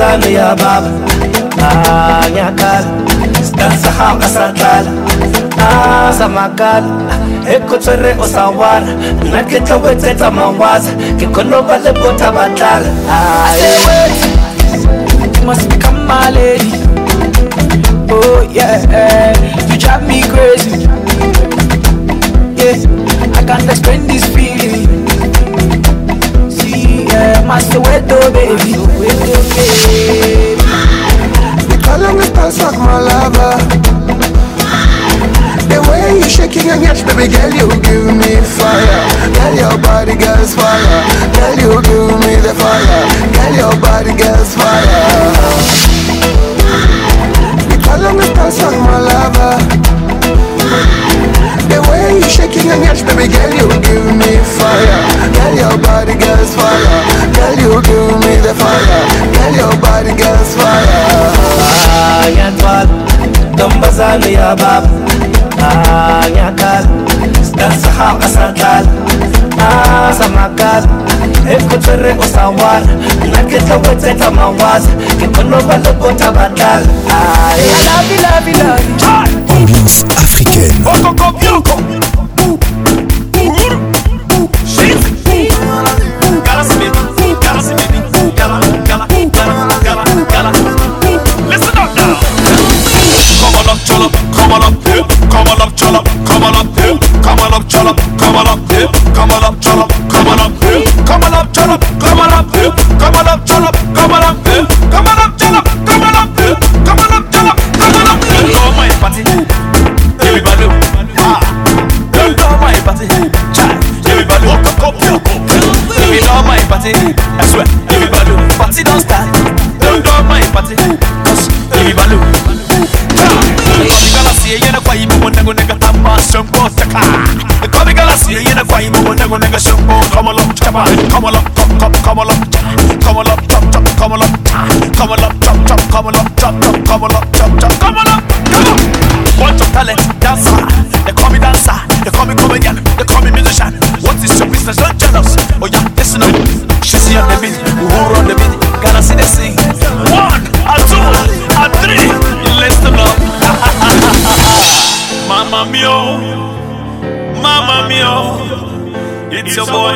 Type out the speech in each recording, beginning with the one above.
زانو يا بابا آني عقال استنسى حاقة ساتال آسا o sa wana Nna ke tla mawaza Ke kono le botha batlala I say wait You must become my lady Oh yeah eh. You drive me crazy Yeah I can't explain this feeling Masoweto baby Masoweto baby They calling me pants like my lover The way you shaking your yash baby girl you give me fire Girl your body gets fire Girl you give me the fire Girl your body gets fire They calling me pants like my lover shaking your ass, baby girl, you give me fire. Girl, your body girls fire. Girl, you give me the fire. Girl, your body girls fire. Ayatwal, tambazan ya bab. Ayatal, stansa haka santal. سمعكات افكت في الرق وصوار لكن توت زيت مواز ككله بلب وتبدل يا لافي لافي لافي Ambiance africaine. Oh,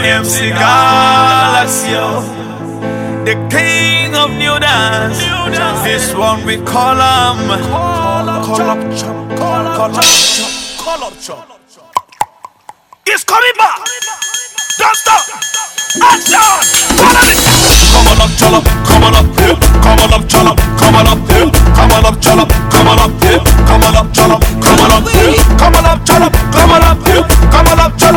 MC Galaxy, the king of new dance. This one we call him Call call call call up, up, up, up, call up. It's coming back. Don't stop. Action. Come on up, Chollop. Come on up. Come on up, Chollop. Come on up. Come on up, Chollop. Come on up. Come on up, Chollop. Come on up. Come on up, Chollop. Come on up, Chollop. Come on up, Chollop.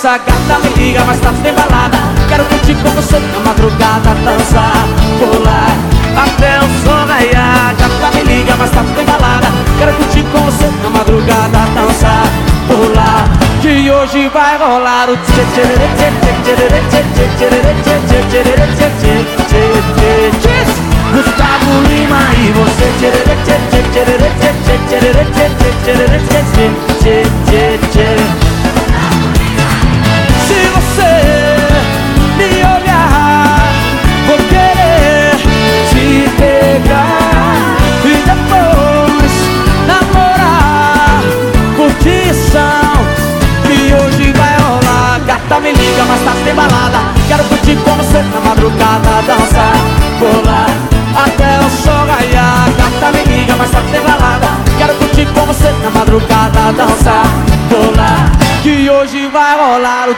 essa gata me liga, mas tá embalada Quero curtir com você na madrugada Dançar, pular, até o sol raiar Gata me liga, mas tá embalada Quero curtir com você na madrugada Dançar, pular, que hoje vai rolar o tchê tchê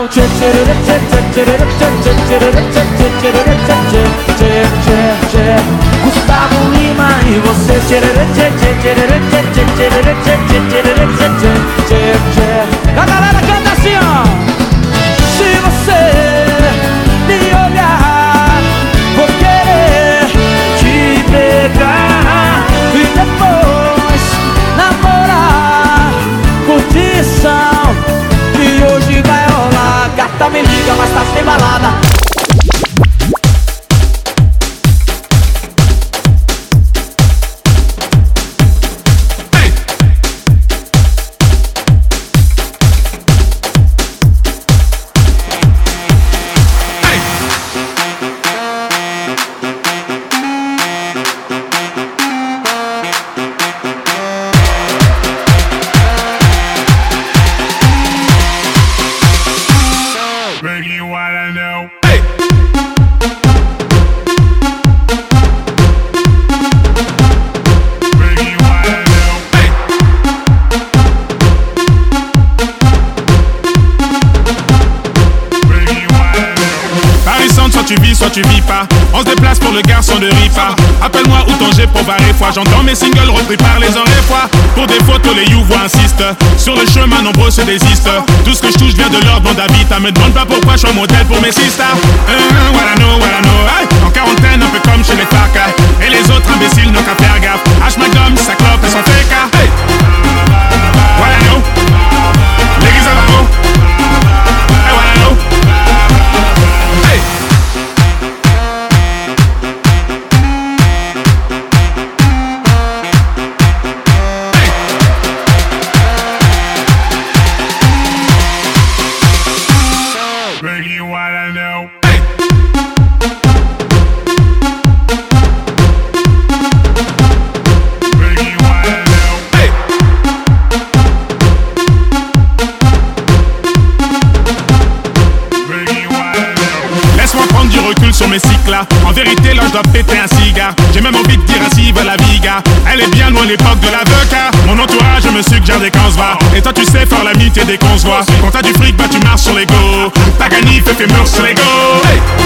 out. Gustavo Lima e você. balada Pour des photos, les you insistent. Sur le chemin, nombreux se désistent. Tout ce que je touche vient de l'ordre, bande d'habitants Me demande pas pourquoi je suis en modèle pour mes sisters. Euh, euh, voilà, no, en quarantaine, un peu comme chez les parcs. Et les autres imbéciles n'ont qu'à faire gaffe. H ma gomme, ça clope et santé je dois péter un cigare. J'ai même envie de dire ainsi va la viga. Elle est bien loin l'époque de l'avocat. Mon entourage me suggère des qu'on va. Et toi, tu sais faire l'amitié des qu'on se voit. Quand t'as du fric, bah tu marches sur l'ego. Paganif fait fais murs sur l'ego. go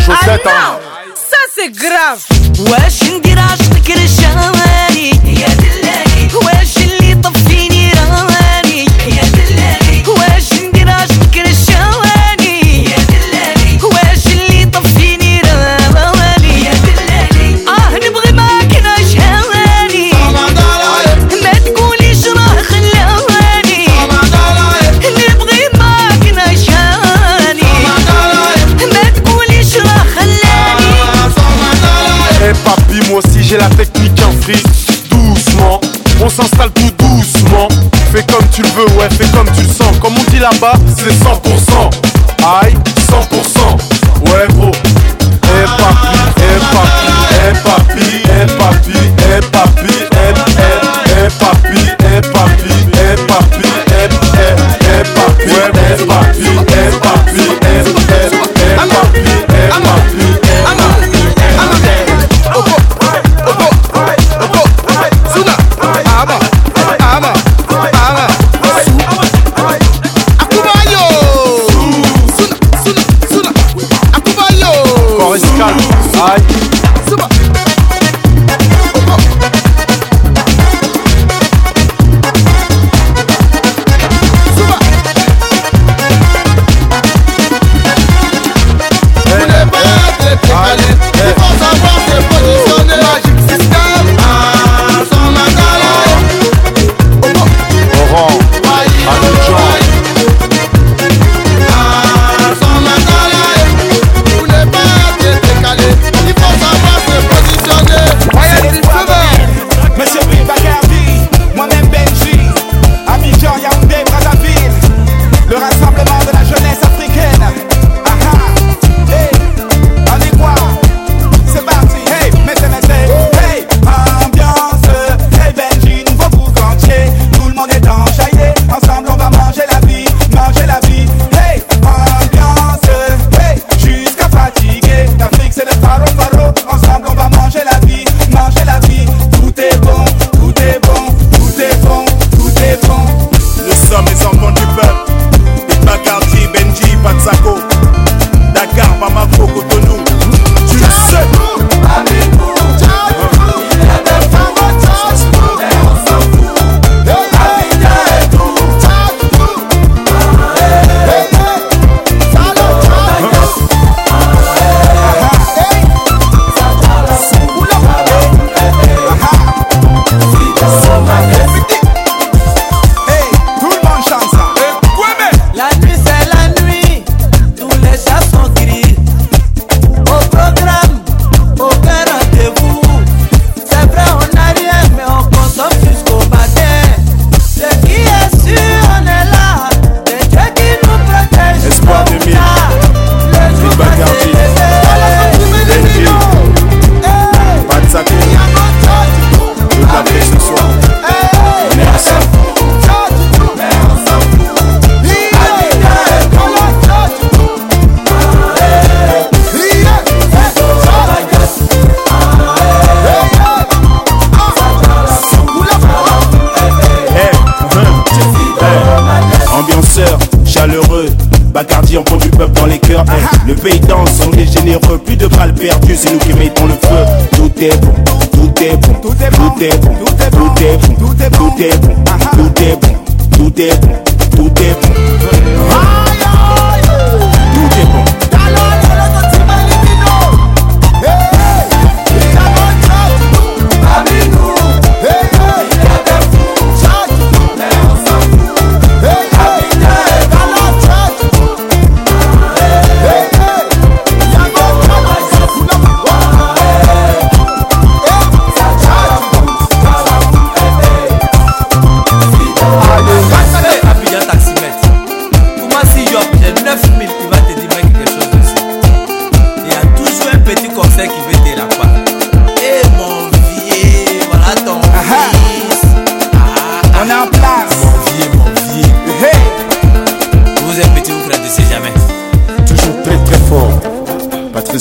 chaussette. Ah, tá on s'installe tout doucement. Fais comme tu le veux, ouais, fais comme tu le sens. Comme on dit là-bas, c'est 100%. Aïe, 100%.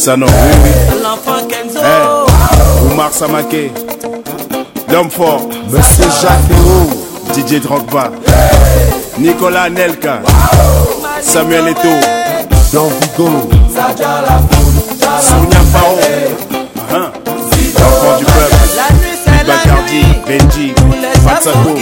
Sano, eh oui, oui. Eh, Oumar Samake, l'homme fort, Monsieur Jacques Héroux, DJ Drogba, Nicolas Nelka, Samuel Eto, Jean Vigo, Sonia Fao, uh-huh. l'enfant du peuple, Bacardi, Benji, Fatsako.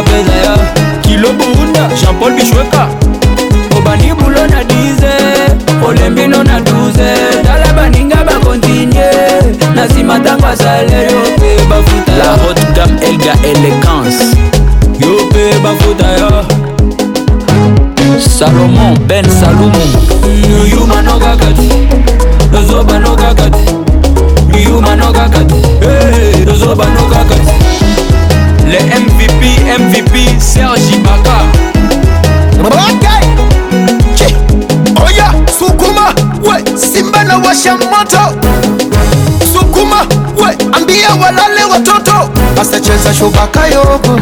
bape na yo kilo burunda jean-paul bishweka obani bulo na 10 olembino na 12 tala baninga bakontinye na nsima ntango asalere yo mpe bafuta la haute gam elga elegance yo mpe bafuta yo salomon ben salumu yumano kaka te tozobano kaka te yumano kaka te tozobano kaka te Le MVP, MVP, Sergi Baka. okay. Oya, oh sukuma, we, Simba na washa moto. Sukuma, we, ambia walale watoto. Basta Asacheza shubaka yoko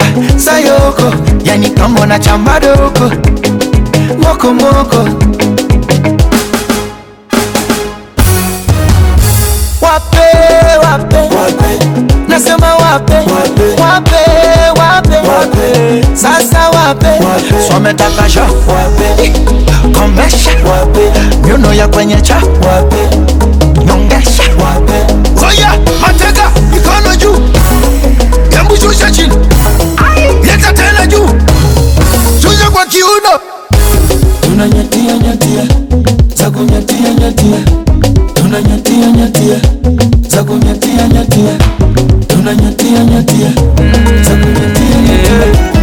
ah, sayoko, yani kambo na chamba doko moko moko wape wape, wape. Nasema wape, wape. wape some takasho wape komesha wape nyuno ya kwenye cha wape nyongesha wape koya mateka mikono juu hebu shusha chini leta tena juu shusha kwa kiuno tuna nyatia za kunyatia nyatia tuna nyatia za kunyatia nyatia tunanyatia nyatia za kunyatia nyatia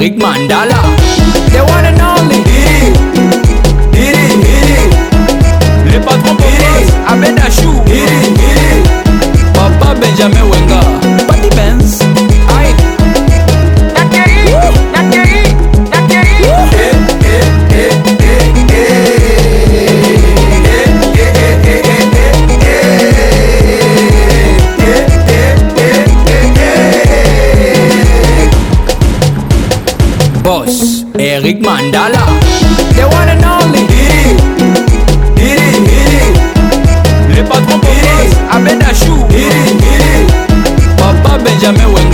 Eric Mandala. They wanna know me. Didi, Didi, Didi. Le patron pour moi, Abed Achou. Didi, Didi. Papa Benjamin Wenga. Mandala. The one and only. Diddy. Diddy. Diddy. Les patrons commencent à mettre la chou. Diddy. Diddy. Papa Benjamin Wenger.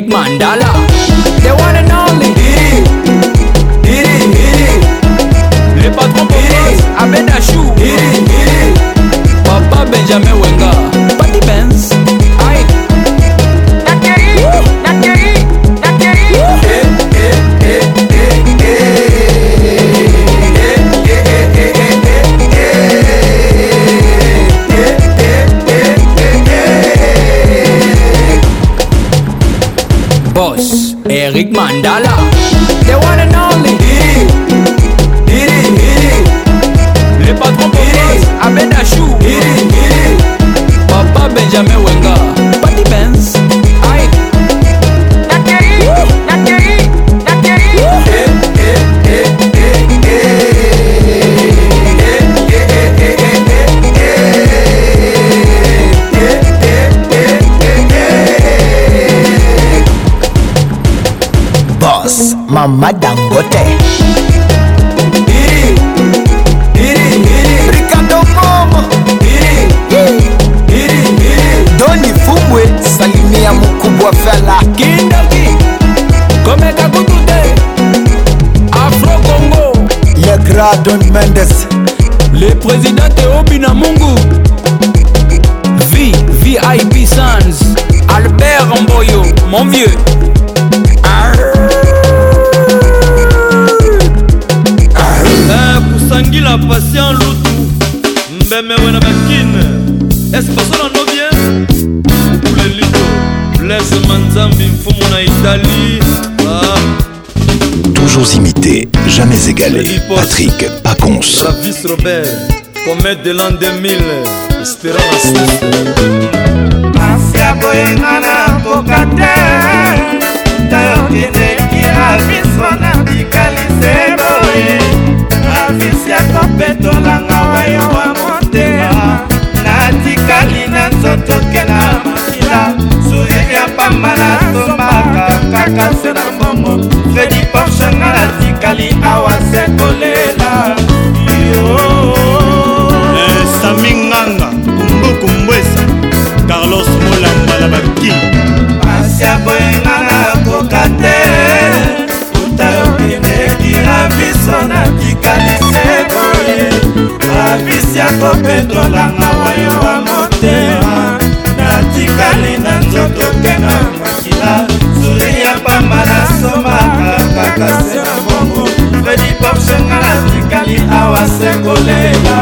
big mandala. The one and only. Diddy, Diddy, Diddy. Les patrons Diddy. Abed shoot. Diddy, Diddy. Papa Benjamin mandala mama dangote doni fubwe salimia mukubwa fela kindoki komeka kutute afro congo le grand don mendes le président teobi na mungu v vip sans albert mboyo mon vieux basangila patient lutu mbemewe na bakine espaso na bien kulelito blese manzambi mfumu na italie ah. Toujours imité, jamais égalé. Patrick Pacons. Travis Robert, comète de l'an 2000, espérance. Asia boyengana mboka te, qui a wana son boye. ya kopetolanga wayowa motema natikali na nzotoke na makila sourire ya pamba nasombaka kaka se na mbongo fredi porshanga natikali awa se kolela eh, sami nganga kumbu kumbwesa carlos molambala baki pasi ya boyenga nakoka te uta yokendeki na biso natikali ya kopetolanga wayo wa motema natikali na nzoto mpe na makila suri ya pamba nasomaka kaka se na bongo fredi porsenga natikali awa se kolela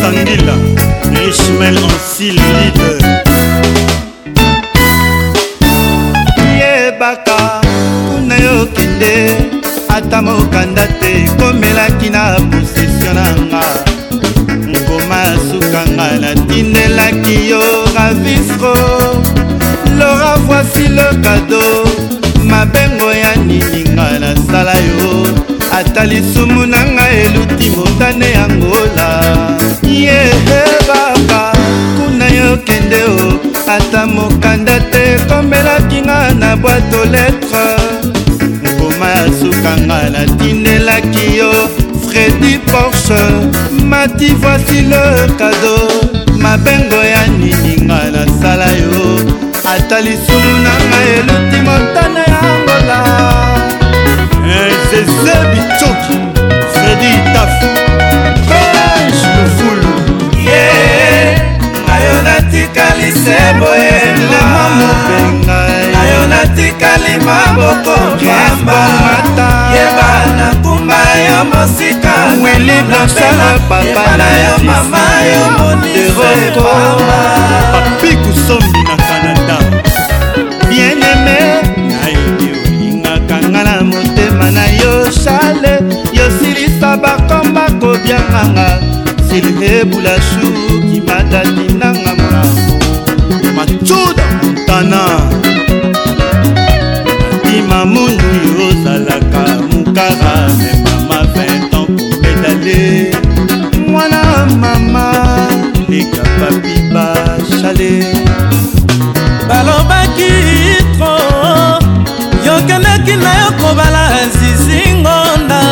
sangila ishmael ansil lider yebaka kuna yokende ata mokanda te ekomelaki na posesio na nga nkoma sukanga natindelaki yo ravisro lora voisi le kado mabengo ya nininga nasala yo ata lisumu na nga eluti motane ya ngola yehe baba kuna yokende o ata mokanda te ekomelaki nga na bwato letre basukanga natindelaki yo fredi porsche mati voici le kado mabengo ya nininga nasala yo ata lisulu na ngai eluti motana ya ngola eh, zeze bicoki fredi tafu bege lufulu ye ngayo natikali seboye mama mobenga natikali maboko pamba yeba na kumba yo mosika napelapeba na yo mama yo monisepamba papikusombi na kanada bieneme nayeli oyingaka nga na motema na yo shale yosilisa bakomba kobyanganga silhebula shu kimatati nanga mamo macuda montana mamundu ozalaka mukara me mama vintan kobetale mwana mama leka papi bashale balobaki tro yokendaki na yo kobala zizingonda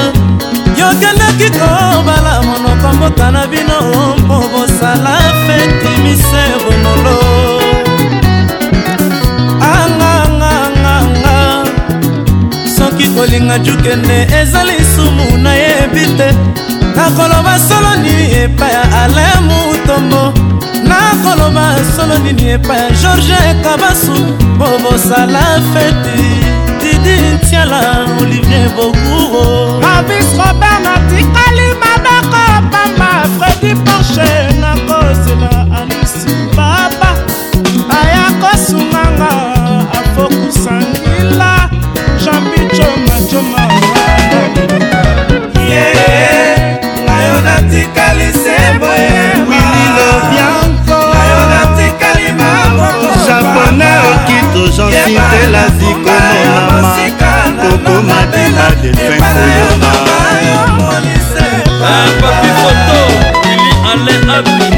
yokendaki kobala monoko mboka na bino mpo bosala feti miseo kolinga jukene eza lisumu nayebi te nakoloba solo nini epai ya alain mutombo nakoloba solo nini epai ya george kabasu mpo bosala feti didi ntiala olivier bokuro mavis robert natikali mabako pamba fredi porche nakosila natikali sembo emayo natikali mamojapone okito jansintela dikomonama kokomatela defenkoyoma papapifoto wili ale abi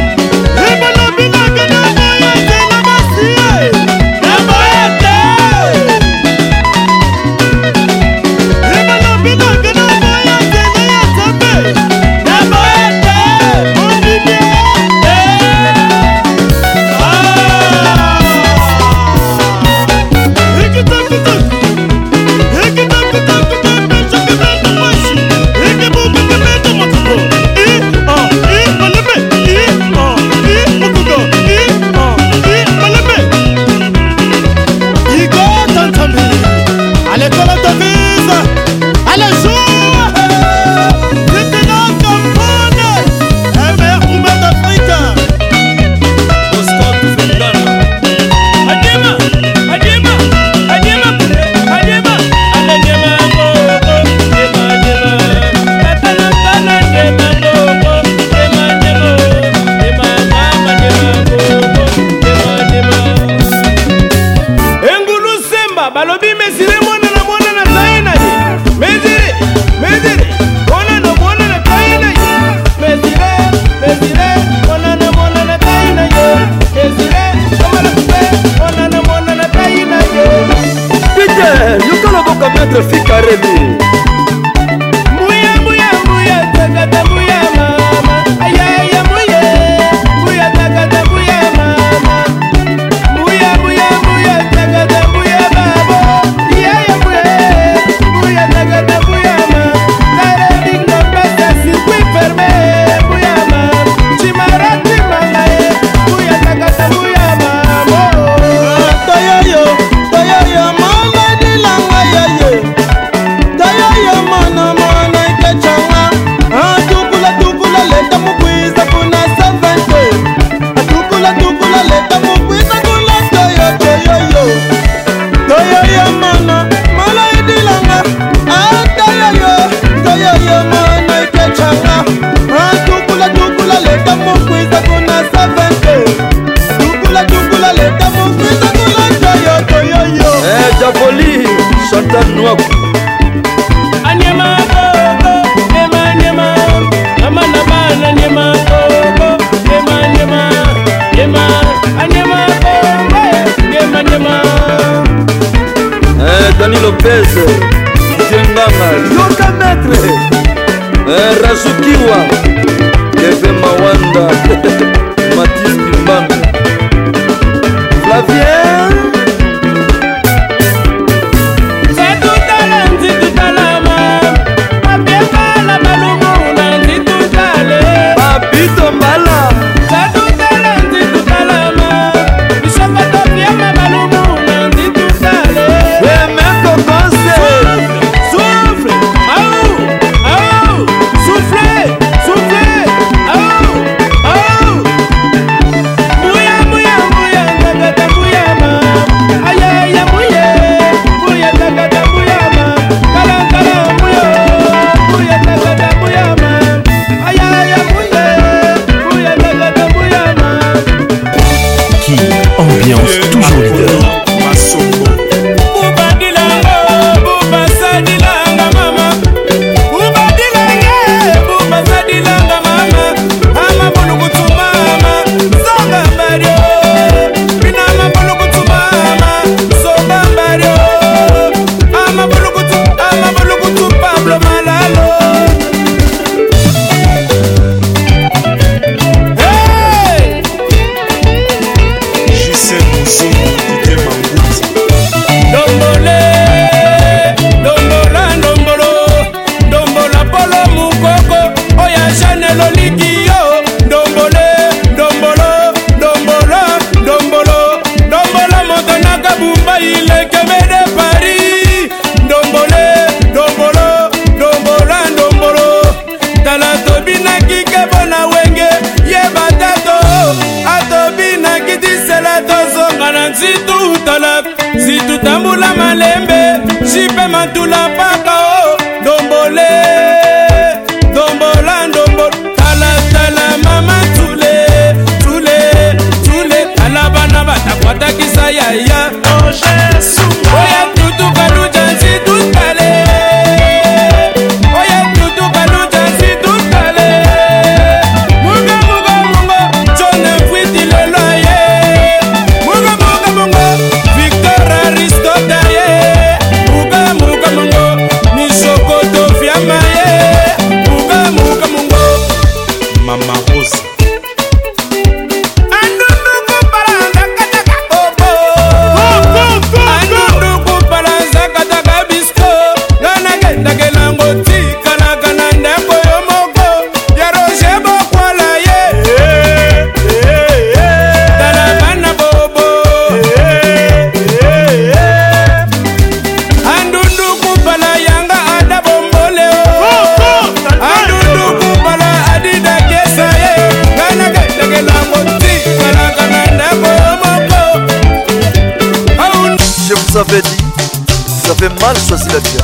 Marş fasileti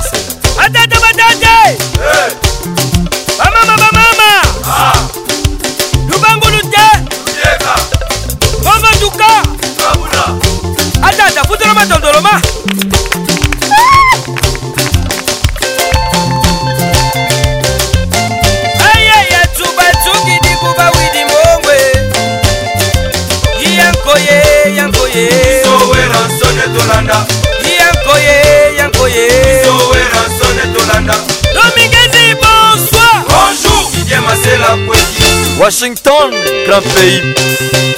cantei.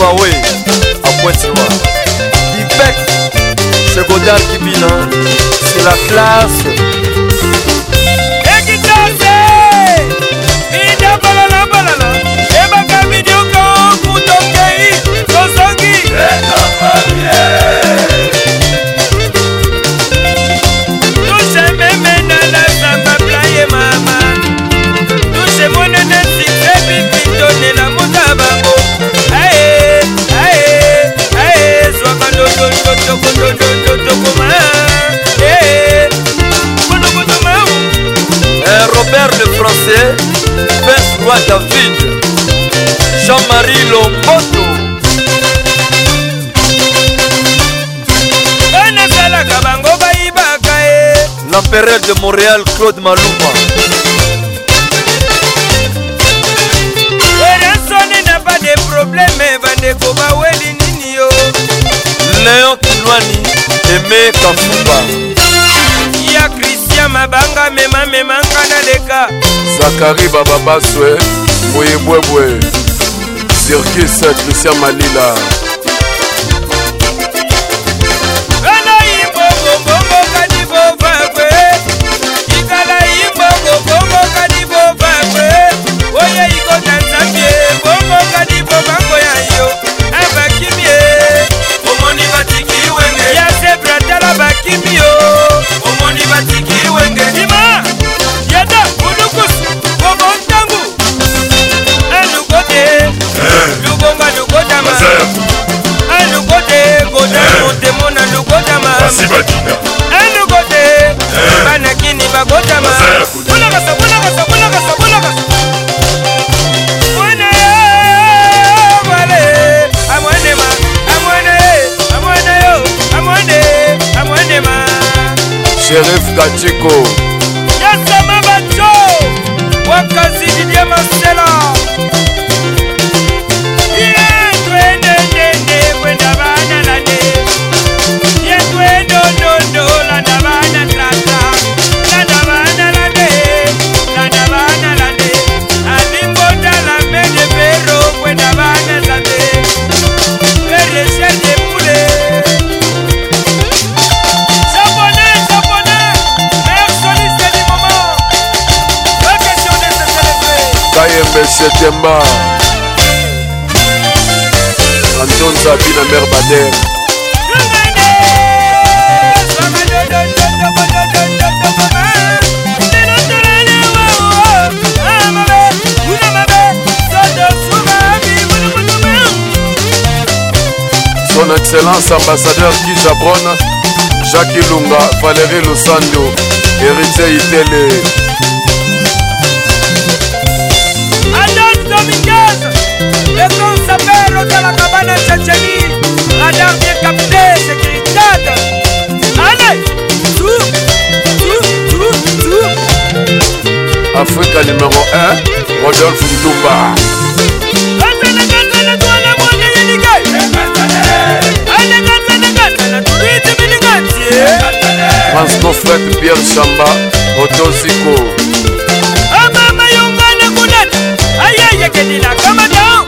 Oui, à Pointe-Noire. Bipec, c'est Godard qui vit, hein. C'est la classe. Eh, Robert le français, Prince Roi David, Jean-Marie Lomboto. Eh, L'empereur de Montréal, Claude Malouma. Personne eh, n'a pas de problème, va leon kilwani eme kafuba ya kristian mabanga memamemanga na leka zakari bababaswe boyebwebwe sirkis kristian malila gachiko yasama bato wakanzi didie masela 27e bar Anton Zabi la mère Bader Son Excellence ambassadeur Kijabron, Jacques Ilunga, Valérie Losando, Héritier Itélé, esalaka bana tchetcheni radar bien capté sécuritate ale afrika numéro 1 rodolphe ntumba transcofet pierre chamba otoziko amamayongana kunata ayayekelila kamadao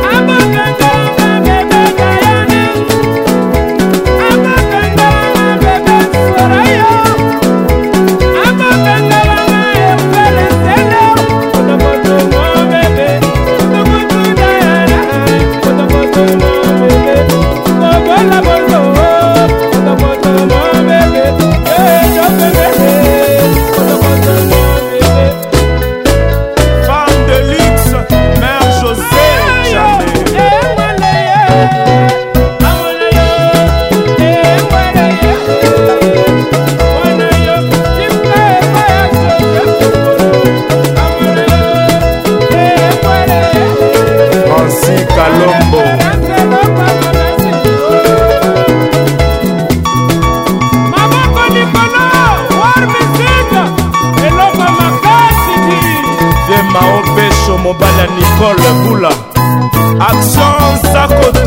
action sa côté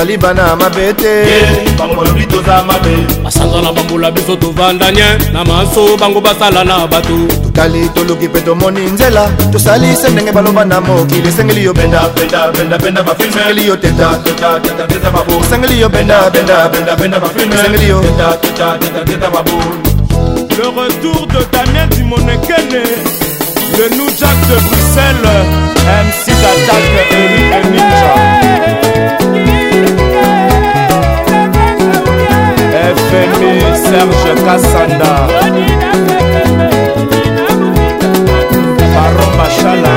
tozali bana mabe te bangolobi toza mabe basanza na bambula biso tovanda nye na maso bango basala na bato totali toluki mpe tomoni nzela tosali se ndenge baloba na mokili esengeli yo pendapendapendapendabafilmeli yo tetaesengeli yo pendapendapendabafilmeli yo Le retour de Damien Dimonekene, le New Jack de Bruxelles, MC d'attaque Eric et Ninja. Serge Kassanda Baron Bachala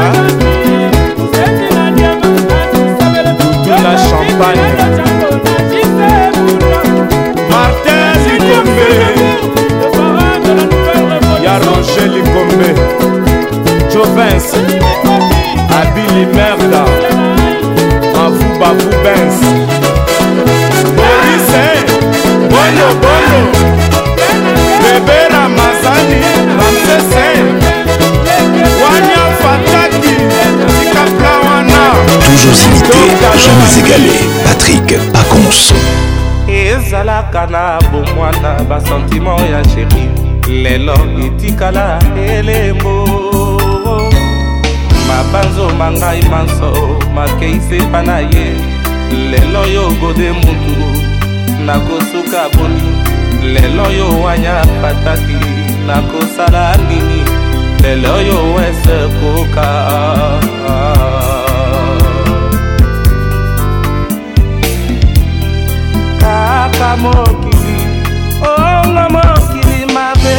La Champagne Martin Likombe Y'a Roger Likombe Jovens Abili Merda Mavou Bavou Benz lobolo bebela masani ramsese wanya fataki tikapla wana toujours imité jamais égalé patrik pacons ezalaka na bomwana basentiment ya sheri lelo etikala elembo mabanzo mangai manso makeisi epa na ye lelo yo gode mutu nakosuka boni lelo yo wanya pataki nakosala nini lelo yo wese koka kaka mokili ongo mokili mabe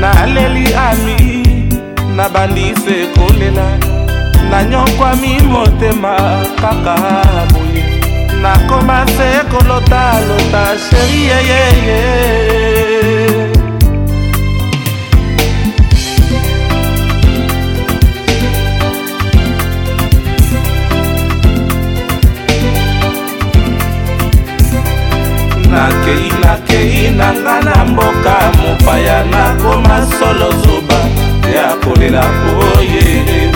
naleli ami nabandise kolela nanyokwami motema kaka boye nakoma se kolotalota sheri yeyeye nakei nakei na nga na mboka mopaya nakoma solo zoba ya kolela boye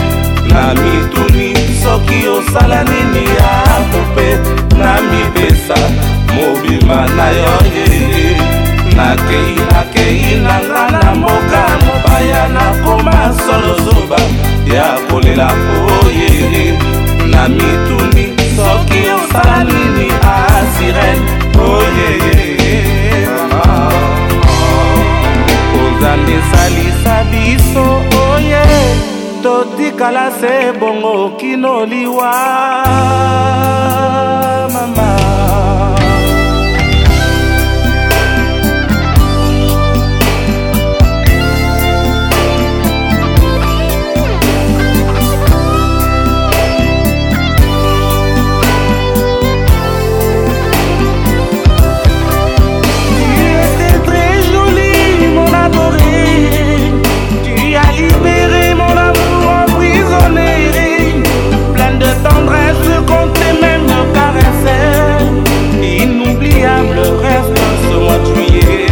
na mituni soki osala nini akope na mibesa mobima na yo ye nakei nakei na nga na mboka mopaya nakoma solo zoba ya kolela oye na mituni soki osala nini asirene oyeye nzambe esalisa biso oye oh yeah. ekala se bongo kino liwa mama le rêve ce mois de juillet.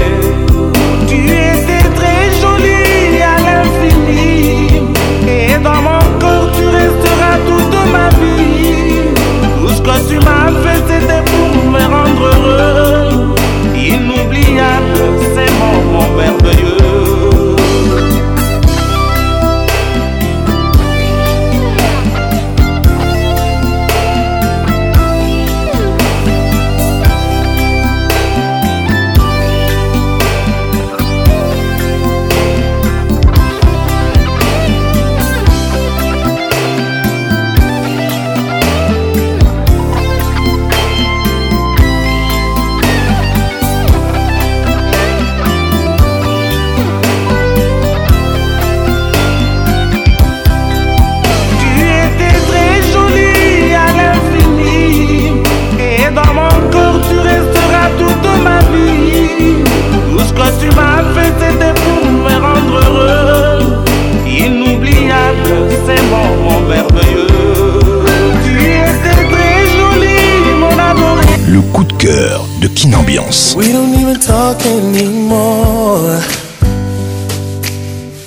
de Kinambiance. We don't even talk anymore.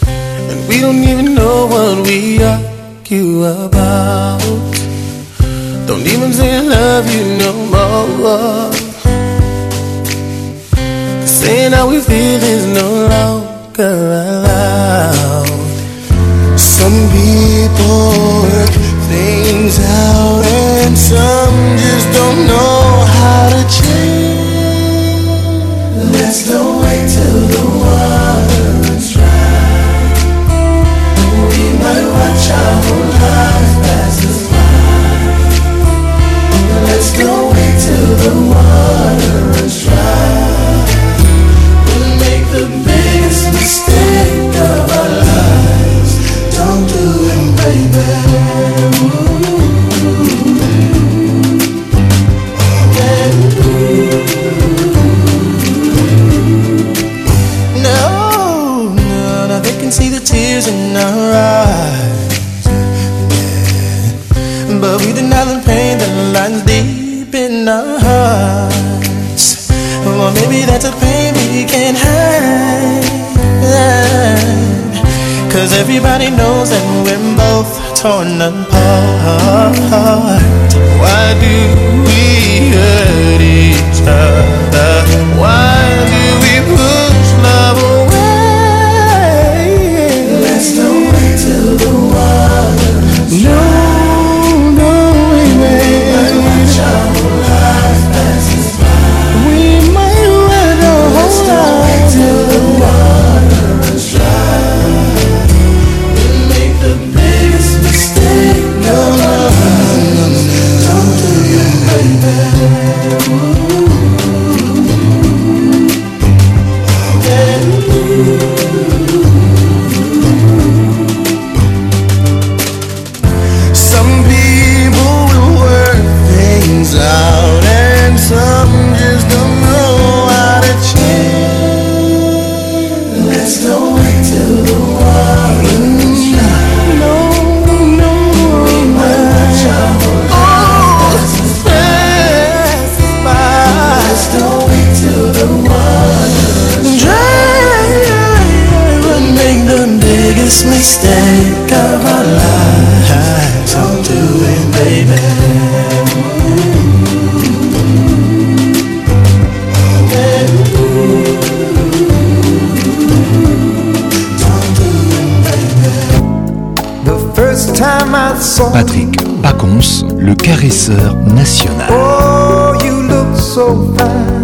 And we don't even know what we argue about. Don't even say I love you no more. Saying how we feel is no longer allowed. Some people things out, and some just don't know how to change. Let's don't wait till the water runs dry. We might watch our whole lives pass us by. Let's go wait till the water. tears in our eyes. Yeah. But we deny the pain that lies deep in our hearts. Well, maybe that's a pain we can't hide. Cause everybody knows that we're both torn apart. Why do we hurt each other? Why do we push love away? you mistake of our lives. I'll do it, baby. Patrick Pacons, le caresseur national. Oh, you look so fine.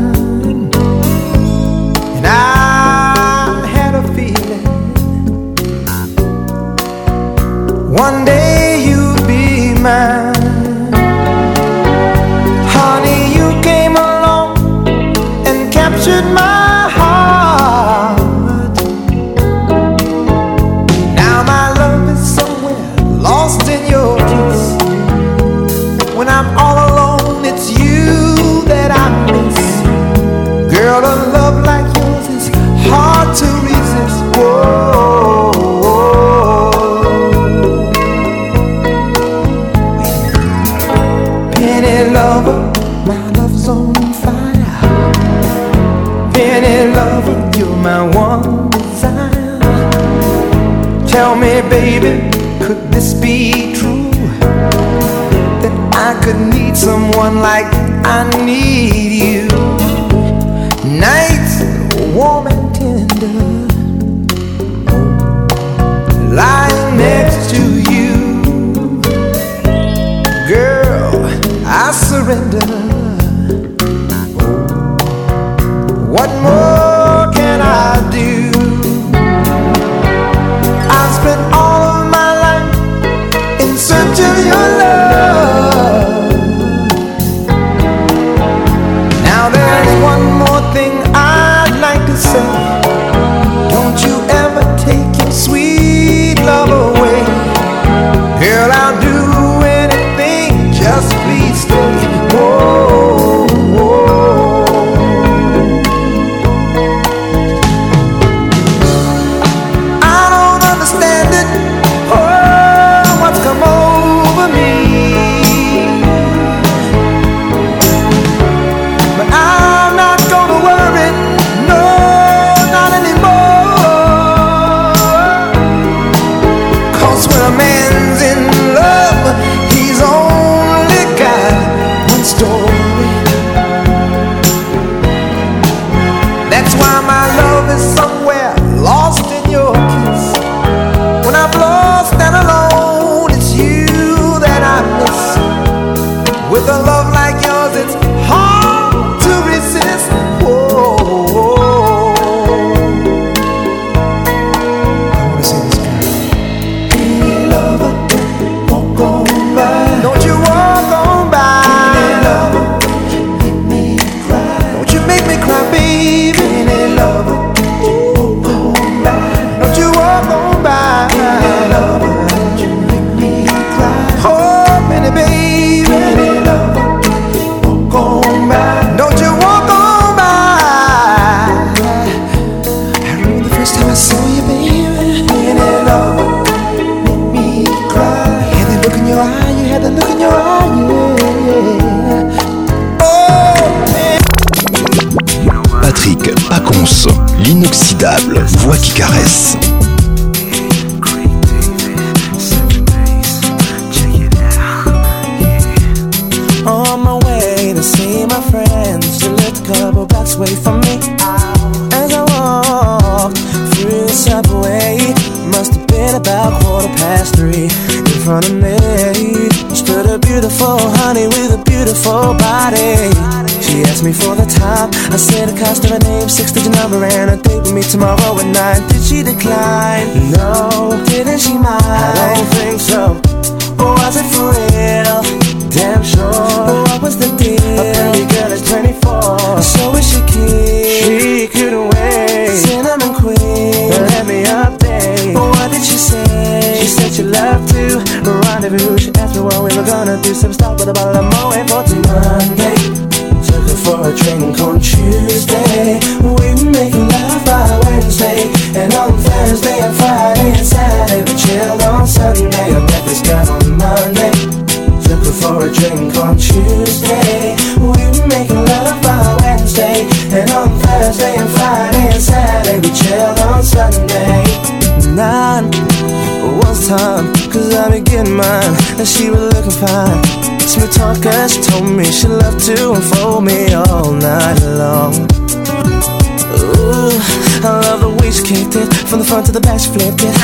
kicked it from the front to the back, she flipped it.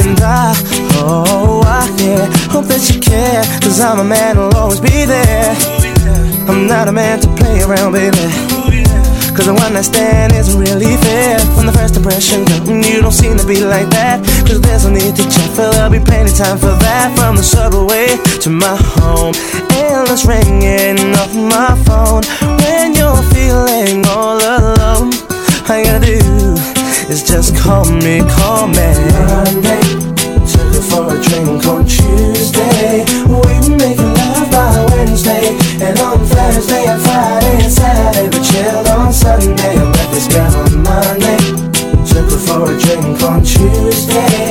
And I, oh, I yeah, hope that you care, cause I'm a man who'll always be there. I'm not a man to play around, baby. Cause the one I stand isn't really fair From the first impression, girl, mm, you don't seem to be like that Cause there's no need to check, for there'll be plenty time for that From the subway to my home Endless ringing off my phone When you're feeling all alone all you gotta do is just call me, call me. Monday, took her for a drink on Tuesday. We were making love by Wednesday, and on Thursday and Friday and Saturday we chilled on Sunday. I met this girl on Monday, took her for a drink on Tuesday.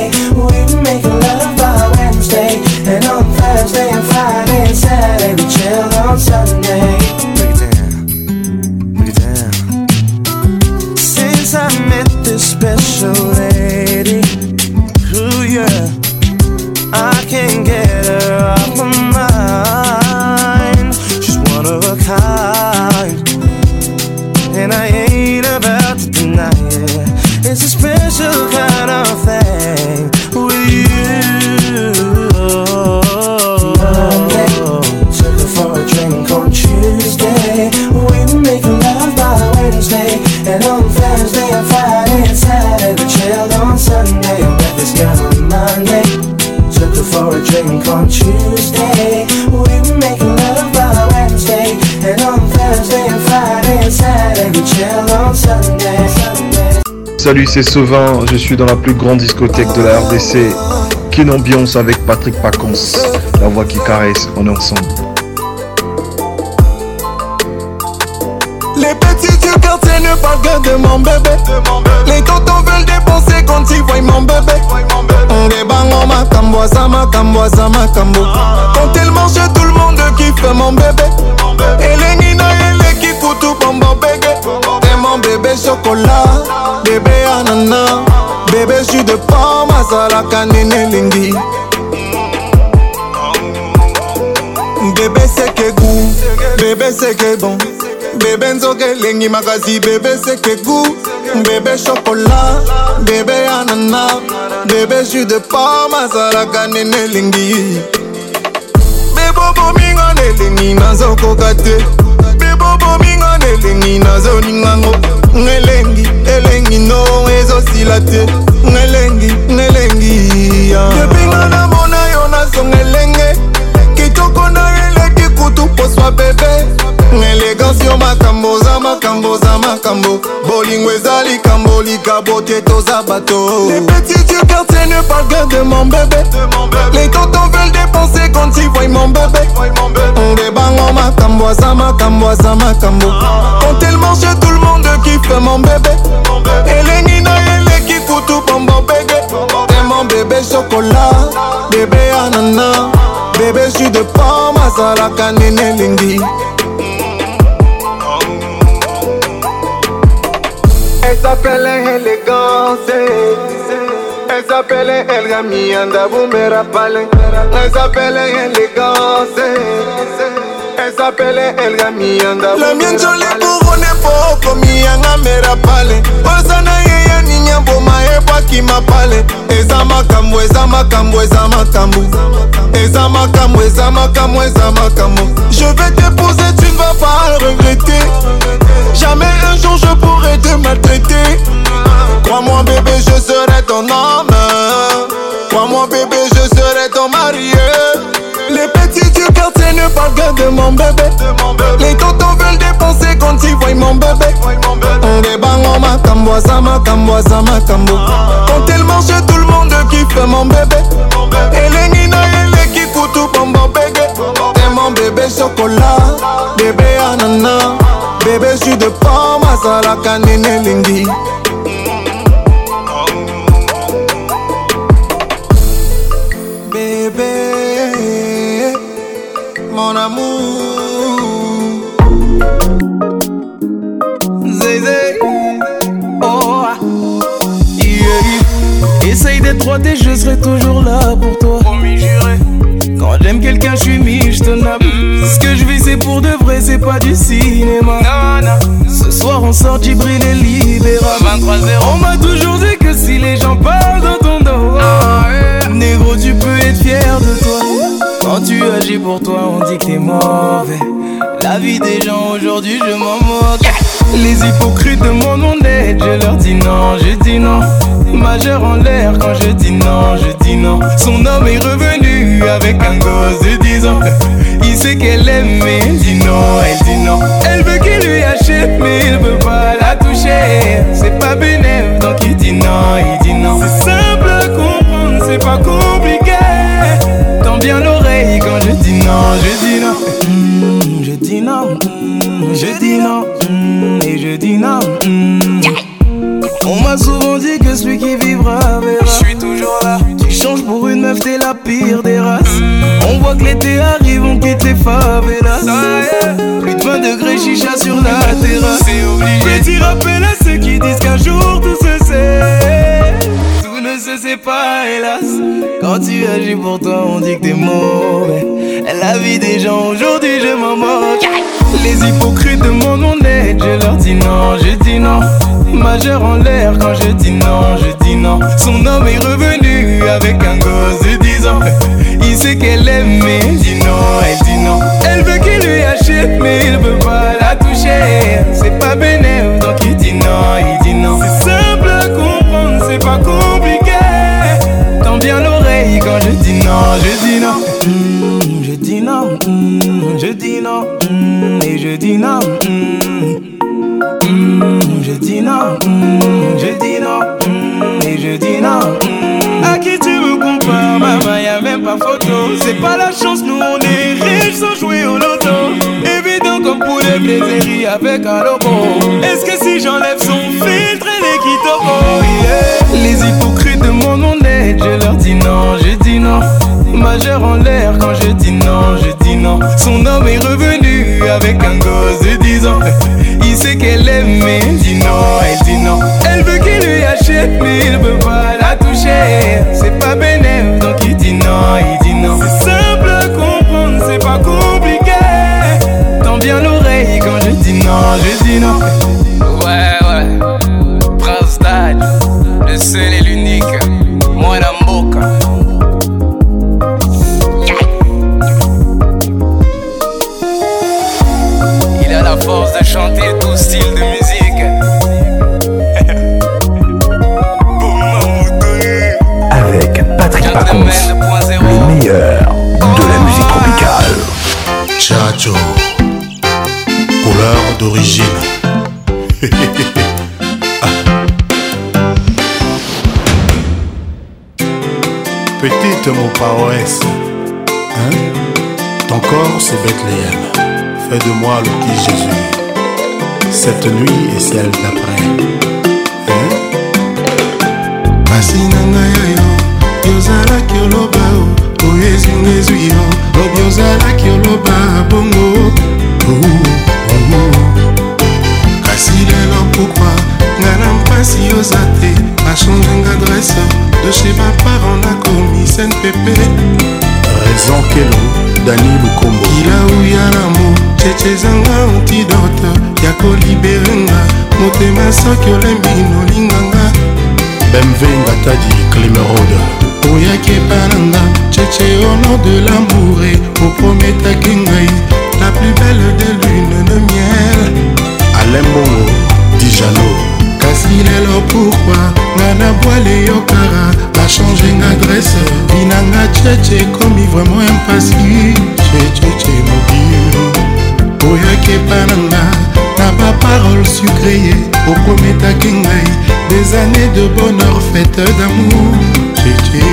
Salut, c'est Sauvin, je suis dans la plus grande discothèque de la RDC. Kin Ambiance avec Patrick Pacons, la voix qui caresse, on est ensemble. Les petits du quartier ne parlent que de mon bébé. Les tontons veulent dépenser quand ils voient mon bébé. On bang en ma camboisama, macambo, cambo Quand ils mange, tout le monde kiffe mon bébé. Et les nina, et les kikutu, mon bébé. bébé chocolat bébé anana bébé jus de pomme azalaka ndenge elingi bébé seke gu bébé seke bon bébé nzoka elengi makasi bébé seke gu bébé chocolat bébé anana bébé jus de pomme azalaka ndenge elingi bebobominga nelingi nazokoka te bebobominga nelingi nazoningango ngelengi elengi no ezosila te ngelengi ngelengi depinga namona yo nazonga elenge kitoko na eleki kutu poswa bebe elegance yo makambo oza makambo oza makambo bolingo eza likambo likabo te toza bato ne parle de mon bébé Les tontons veulent dépenser quand ils voient mon bébé On débango makambo, ça makambo, ça makambo Quand elle mange tout le monde kiffe mon bébé Et les nina et les kikutu bombo bébé Et mon bébé chocolat, bébé anana ah, ah, ah. Bébé jus de pomme, azalaka nene lingi Esa pele elegance Esa pele elga mi anda bumera pale Esa pele elegance Esa pele elga mi anda La miancho le kugone poko mi anga mera pale Osana yeya niña boma epa kima pale Esa makambo, esa makambo, esa makambo Esa makambo, esa makambo, esa makambo Je vais t'épouser vas pas regretter. Jamais un jour je pourrai te maltraiter. Crois-moi, bébé, je serai ton homme. Crois-moi, bébé, je serai ton mari. Les petits du quartier ne parlent que de mon bébé. Les tontons veulent dépenser quand ils voient mon bébé. On on Quand elle mangent tout le monde kiffe mon bébé. Et les nina, et les kifoutou, bébé. prends bébé chocolat bébé anana bébé jus de pomme azalaka nene elingi bébé mon amour Zézé oh yeah. Essaye d'être droit et je serai toujours là pour toi Promis juré Quand j'aime quelqu'un, je suis mis, je te Ce que je vis, c'est pour de vrai, c'est pas du cinéma. Ce soir, on sort du et Libéra. 23 -0. On m'a toujours dit que si les gens parlent de ton dos, ah, négro, tu peux être fier de toi. Quand tu agis pour toi, on dit que t'es mauvais. La vie des gens aujourd'hui, je m'en moque. Les hypocrites demandent mon aide, je leur dis non, je dis non. Majeur en l'air quand je dis non, je dis non. Son homme est revenu avec un gosse de 10 ans. Il sait qu'elle aime, mais dit non, elle dit non. Elle veut qu'il lui achète, mais il veut pas la toucher. C'est pas bénéfique donc il dit non, il dit non. C'est simple à comprendre, c'est pas compliqué bien l'oreille quand je dis non, je dis non. Mm, je dis non, mm, je dis non, mm, et je dis non. On m'a souvent dit que celui qui vivra verra. Je suis toujours là. Tu changes pour une meuf, t'es la pire des races. On voit que l'été arrive, on quitte les favelas. Plus de 20 degrés chicha sur la terrasse. Petit rappel à ceux qui disent qu'un jour tout se sait se pas hélas. Quand tu agis pour toi, on dit que t'es mauvais. La vie des gens, aujourd'hui, je m'en moque. Les hypocrites demandent mon aide, je leur dis non, je dis non. Majeur en l'air quand je dis non, je dis non. Son homme est revenu avec un gosse de 10 ans. Il sait qu'elle aime, mais dit non, elle dit non. Elle veut qu'il lui achète, mais il veut pas la toucher. C'est pas bénéfique, donc il dit non, il dit non. C'est simple à comprendre, c'est pas compliqué quand je dis non, je dis non. Mm, je dis non, mm, je dis non, mm, et je dis non. je dis non, je dis non, et je dis non. À qui tu me compares, maman, y'a même pas photo. C'est pas la chance, nous on est riches sans jouer au loto. Évident comme pour les plaisirs avec un logo. Est-ce que si j'enlève son filtre, les est qui Les hypocrites de mon nom non, je dis non. Majeur en l'air quand je dis non, je dis non. Son homme est revenu avec un gosse de 10 ans. Il sait qu'elle aime, mais il dit non, elle dit non. Elle veut qu'il lui achète, mais il veut pas la toucher. C'est pas bénéf, donc il dit non, il dit non. C'est simple à comprendre, c'est pas compliqué. Tends bien l'oreille quand je dis non, je dis non. d'origine. Petite mon paroisse, hein? ton corps c'est Bethléem. Fais de moi le petit Jésus, cette nuit et celle d'après. Hein? Masinanga yo yo, yozalaki oloba o, oyezinga nezu yo, obi ozalaki oloba bongo. Oh. oh, oh. kasi oza te bachangenga adresse de chez baparent nakomi snpp raison kelo dani lukombo kilauya lamo cheche ezanga antidote ya koliberenga motema soki olembi nolinganga bemvengatadi climerode oyaki oh, epananga cheche au nom de lamour e oprometaki ngai la plus belle de lune de miel alembongo dijano kasi lelo pourkua nga na bwale yokara bachange nga grese binanga cheche ekomi vraimen impasi checheche mobio oyaki epa na nga na baparole sucreye okometaki ngai des années de bonheur fête d'amour cheche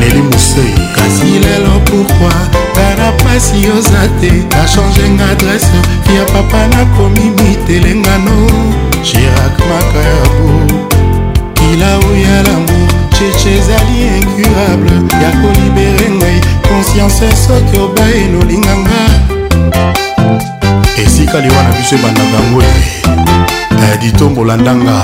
neli mosei kasi lelo pourkua mpasi oza te achange nga adrese ya papa nakomi mitelenga no jirak makayabu kilau ya lamour cheche ezali incurable ya kolibere ngai konsiance soki obaye nolinganga esika liwa na biso ebandaka ngwe aditombola eh, ndanga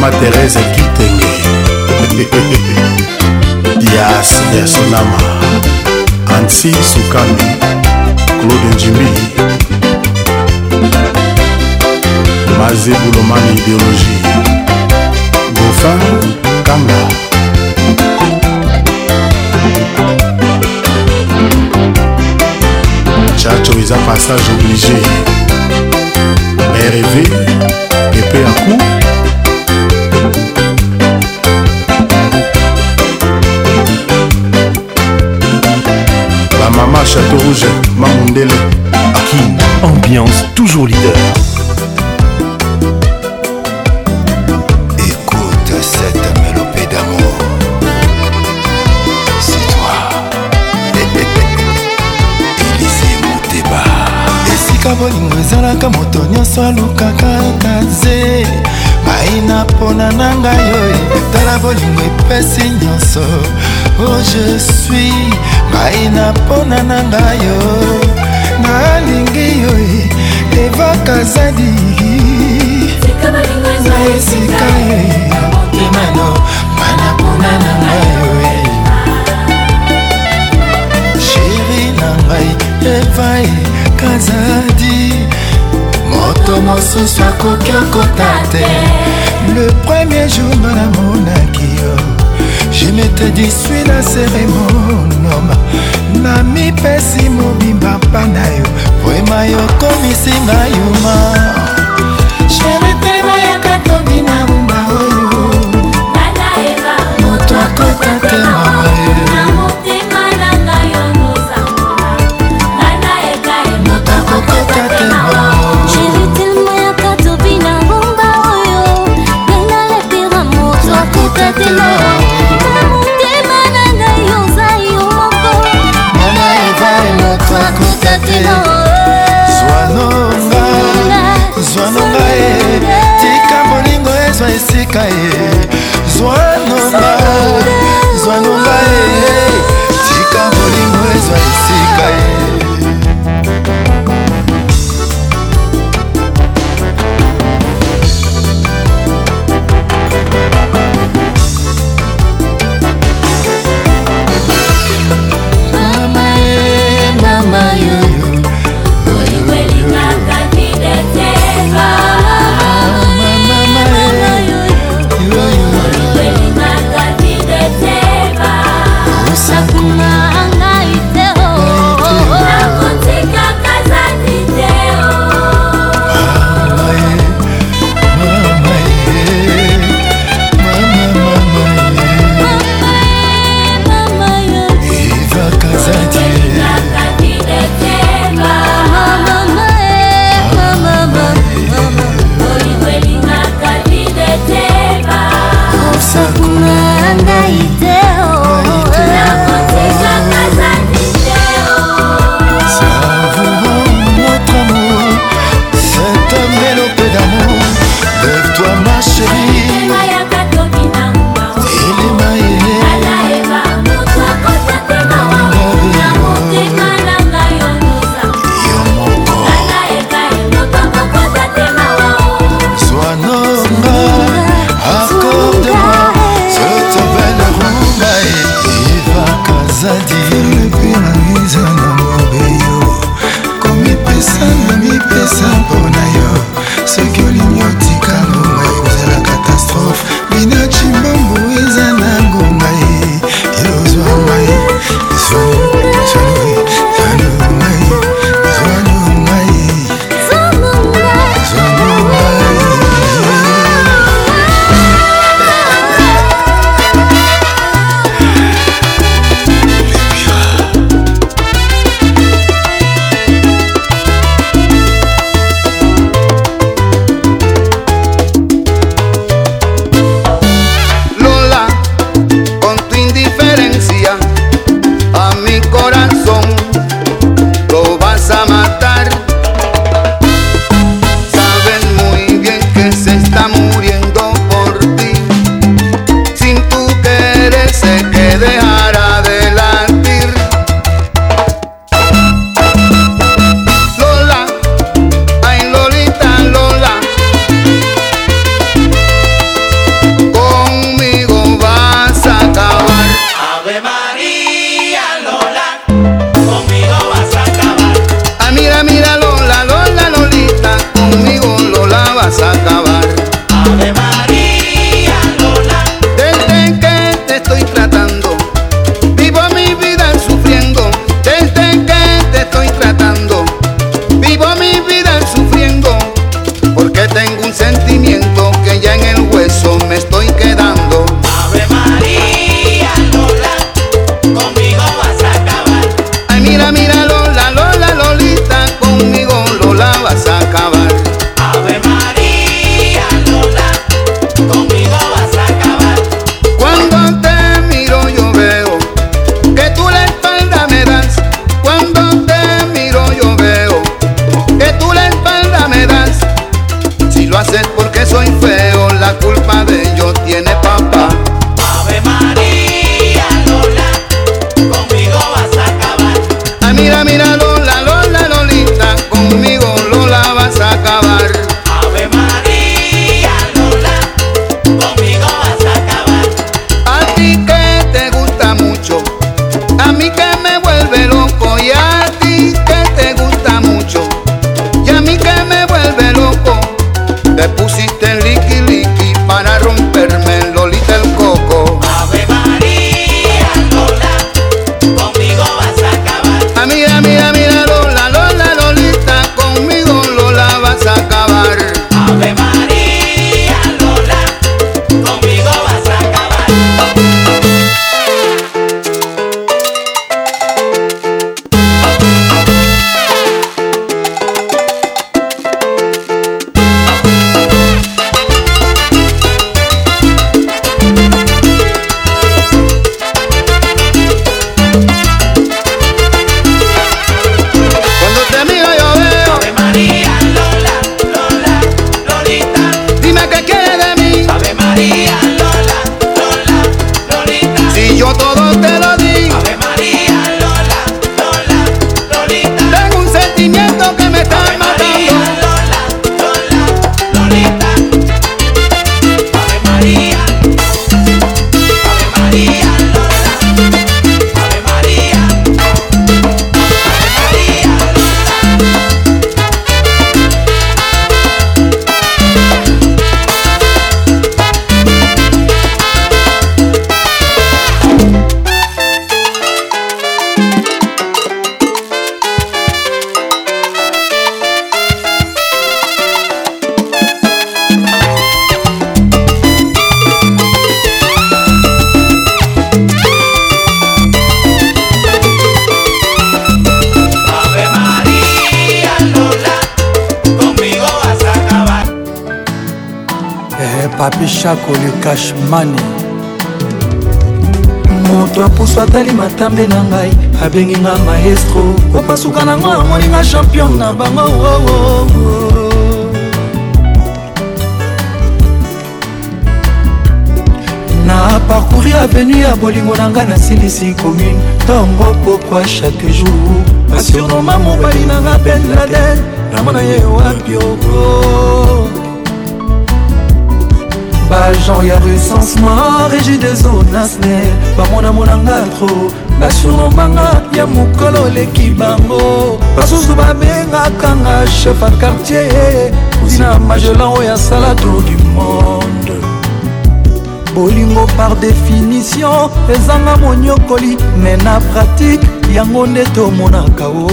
mama therese kitenge dias yasonama ansi sukami claude njimbi mazebulomani idéologie gofin kanga chacho eza passage obligé rv epe ya coup mama château rouge mamundele akin ambiance toujours leader écoute cette mélopée d'amour c'est toi elise moteba esika bolingo ezalaka moto nyonso alukaka kaze baina mpona na ngai oyo etala bolingo epesi nyonso o oh, je suis ngai na mpona na ngai yo nalingi yo e, levaka zadi na esika ye motemano mana mpona na ngai yo e. sheri na ngai evae kazadi moto mosusu akoki akota te le premier jour nga namonaki yo je ne te disui na seremonoma na mipesi mobimba mpa na yo vrema yokomisi nga yuma moto akota te mama esika ye zwanonga kako le cash money moto apusu atali matambe na ngai abengi nga maestro opasuka nango amoni nga champion na bango wowo oh, oh, oh. na parcouri avenu ya bolingo na ngai nasilisi commune ntongo pokwa chaque jour asurnoma mobali na nga ben laden namona ye wapi oko bajan ya rusens mor egideso nasne bamonamonanga tro nasurno banga ya mokolo oleki bango basusu babengaka nga chef a quartier tina magelan oyo asala tour du monde bolingo par définition ezanga monyokoli me na pratike yango nde tomonaka o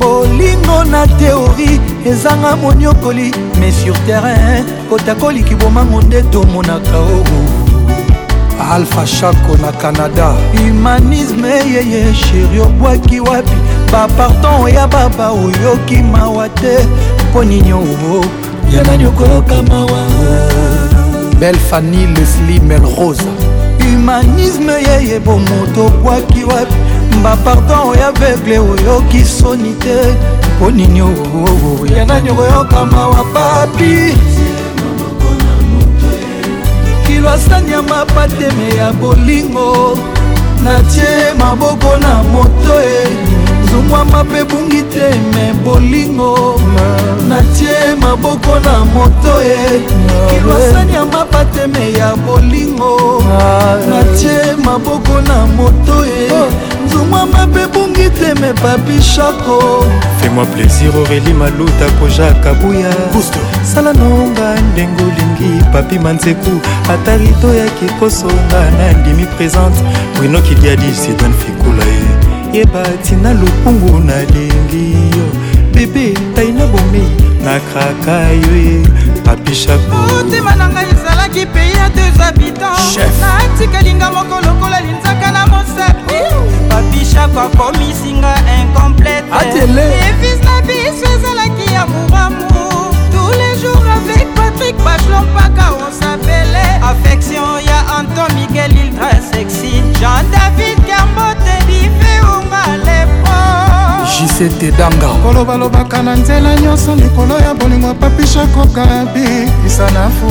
bolingo na teorie ezanga moniokoli mais sur terrain kotakoliki bomango nde tomonaka oo alpha shako na canada humanisme yeye sheri obwaki wapi baparton oya baba oyoki mawa te mpo nini oo yanani okoyoka mawa belle fani lesli melrose humanisme yeye bomoto obwaki wapi baparton oya vegle oyoki soni te onini oo yana nyoko yokama wa papi kilwasani ya mapateme ya bolingo natie maboko na moto e zungwama mpe bungi teme bolingo natie maboko na moto e kilwasani ya mapateme ya bolingo natie maboko na moto e mwa mabe bungi teme papi shako fais-moi plaisir aurélie maluta kojaka buya sala nonga ndenge olingi papi manzeku ata rido yaki kosonga na ndimi présente bruno kidiadi sidan fikula ye yeba tina lokungu nalingi yo bebe tai na bomei nakraka yo ye papi shakotema na ngai ezalaki pei ya deux habitants natikalinga moko lokola linzaka na mosapi oh. babishako akomisinga incomplete evis na biso ezalaki ya moramu tous les jours avec patrik bachelon mpaka on sapele affection ya anton miguel ildra sexy jean david kambote difeunga lepo jisete danga kolobalobaka na nzela nyonso likolo ya bolingo papishako kabi isanafu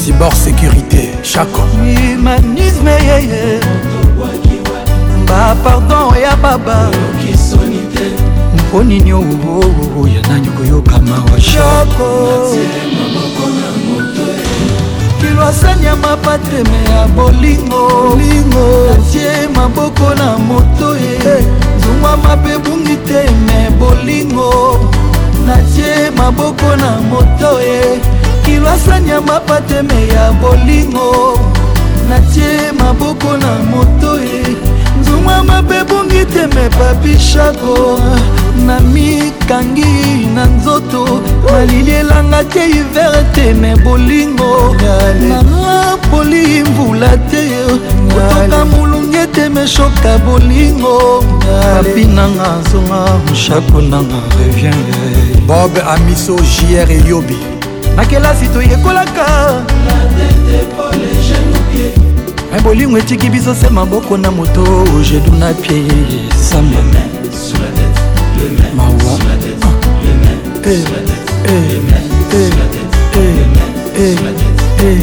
cyber sécurité chaco humanisme yeye bapardon ya baba mpo nini oh, oh, oh, ya nani koyokama wa shako kilwasani ya mapateme ya bolingo atie maboko na moto eh. ye zungwa mabe bungi te me bolingo natie maboko na moto ye eh. lwasania mapateme ya bolingo natie maboko na moto e nzuma mabe bongi teme papishako na mikangi na nzoto nalilielanga te hiver teme bolingo napoli mvula te kotoka molungi eteme shoka bolingo papi nanga zonga mshako nanga reviende bob amiso jr eyobi na kelasi toyekolaka me bolingo etiki biso se maboko na moto jedu na pie sambe mawa eh, eh, eh,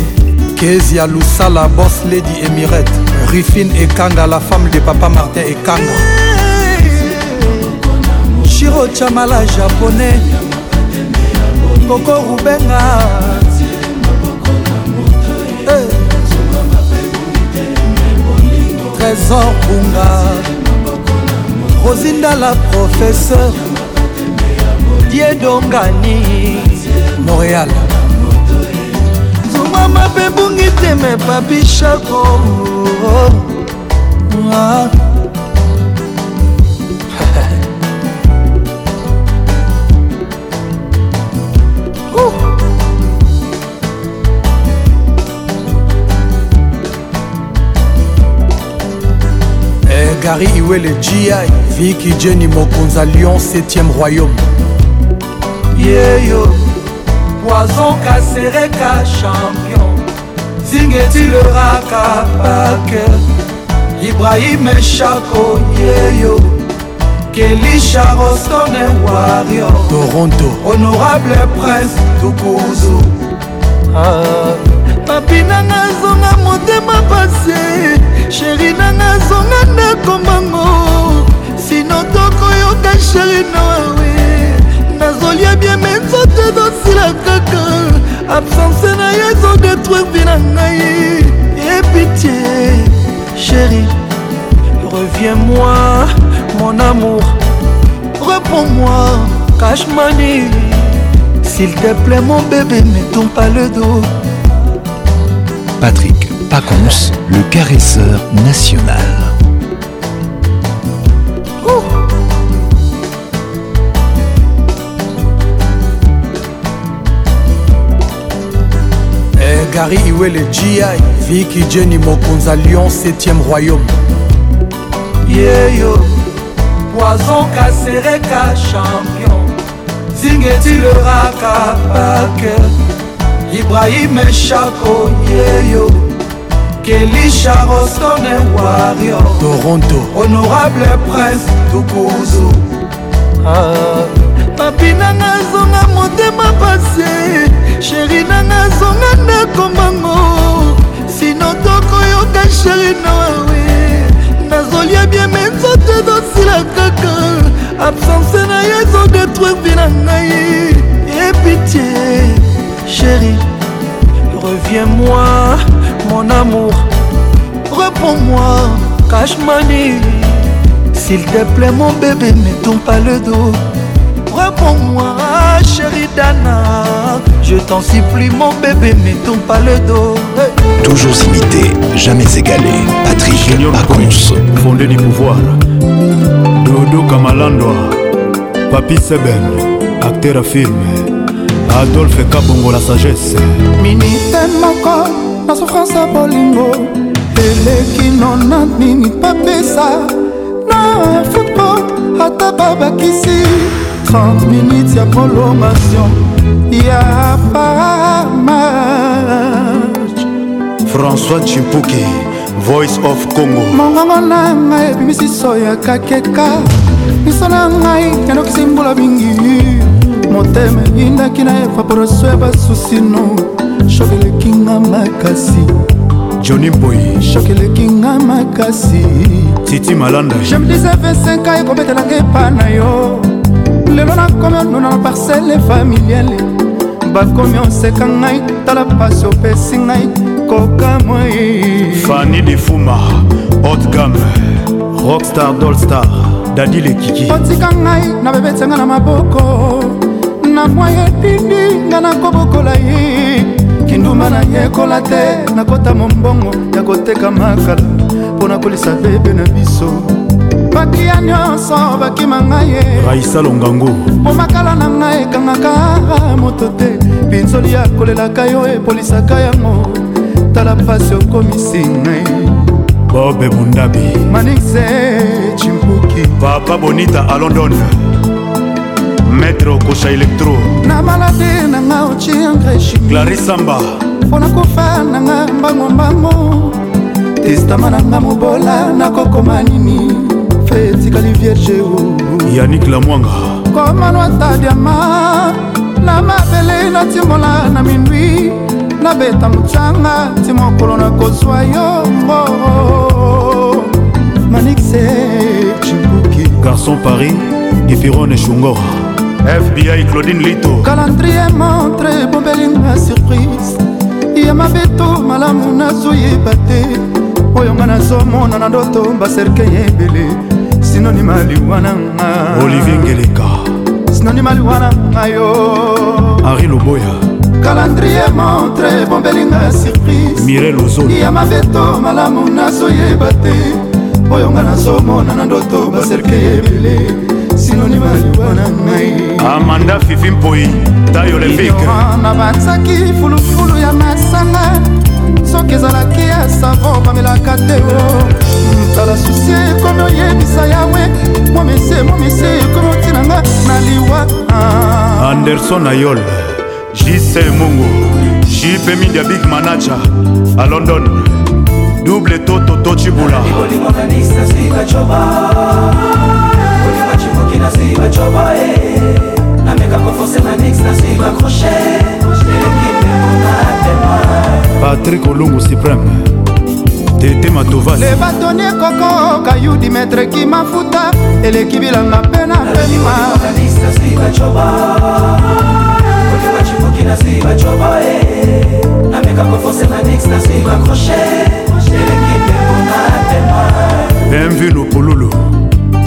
kezi ya lusala bos lady emirate rifine ekanga la femme de papa martin ekanga shiro chamala japonais koko rubenga eh. trésor bunga rosindala professeur diedongani montréal zuma mabe bungi teme papi shako ah. gary iwele gi viki jeni mokonza lyon 7e royaume yeyo poison kasereka champion zingetileraka baker ibrahim chako yeyo kelisha rostone wario toronto honorable prince tukuzu ah. papinanga zonga motema pase sheri nazonga nakomango sino tokoyoka sheri nawe nazolia bieme nzoto ezosila kaka absence na yo ezodetruire vi na ngai epitie sheri reviens-moi mon amour reprends-moi cashmani s'il te plaît mon bébé ne tourne pas le dos Patrick Pacons, le caresseur national. Eh, Gary Iwele G.I. Vicky Jenny Mokunza Lyon Septième royaume yeah, yo. Poison Kasereka champion Zingeti le Raka Ibrahim Chako yeah, kelisha rostone wario toronto honorable prince tokozo ah. papi nanga azonga motema pase sheri nanga azonga ndako mango sino tokoyoka sheri nawawe nazolia bieme nzoto ezosila kaka absence na ye ezodetruire vi na ngai epitie sheri reviens moi mon amour Reprends-moi, cash money S'il te plaît mon bébé, ne tourne pas le dos Reprends-moi, chérie Dana Je t'en supplie mon bébé, ne tourne pas le dos hey. Toujours imité, jamais égalé Patrick Junior Pacons Fondé du pouvoir Dodo Kamalandwa Papi Seben, acteur à film Adolphe Kabongo la sagesse Minute moko basouffrance ya bolingo eleki nona nini bapesa na football ata babakisi 30 minutes ya prolongation ya pamatch françois chimpuki voice of congo mongongo na ngai ebimisiso ya kakeka miso na ngai yandokisi mbula mingi motema eyindaki na evaporation ya basusino shok eleki nga makasi johnny boy shok eleki nga makasi titi malanda je me disais 25 ans ekobetelanga epa na yo lelo nakomi onuna na parcele familiale bakomi oseka ngai tala pasi opesi ngai kokamoi fani defuma otgam rockstar dolstar dadi lekiki otika ngai na bebetianga na maboko na mwa yetindi ngai nakobokola ye kindumba nayekola te nakota mombongo ya koteka makala mpo na kolisa bebe na biso bakia nyonso bakima ngai ye raisa longango mpo makala na ngai ekangaka moto te pinzoli akolelaka yo epolisaka yango tala mpasi okomisi ngai bobe mundabi manise chimpuki papa bonita a london maître okosha electro na malade nanga oci clarisamba mpona kofa nanga mbangombango testama nanga mobola nakokoma nini fe etikali vierge yanik lamwanga komanwata diama na mabele natimola na mindwi nabeta mocanga ti mokolo nakozwa yongo manixe eh, cibuki garçon paris eferone shungora fbi claudine lito calendrier montre ebombelinga surprise ya mabeto malamu nazoyeba te oyo nga nazomona na ndoto baserke ebele sinonima liwana nga olivier ngeleka sinonima liwana nga yo henri loboya calendrier montre ebombelinga surprise mirel ozoli ya mabeto malamu nazoyeba te oyo nga nazomona na ndoto baserke ebele sinonima liwa na ngai amanda fifi mpoi tayo levike nabatsaki fulufulu ya masanga soki ezalaki ya savo bamelaka te o tala susi ekomi oyebisa yawe momese momese ekomi otinanga na liwa anderson ayol jise mungu jipe mindia big manaja a london double toto tocibula Mimi nasiba choba eh Na meka konfonse na nix nasiba crochet L'équipe est Patrick Olungu Supreme tete matovas le batoni ekoko kayudi metre kimafuta eleki bilanga mpe na pema bienvenu polulu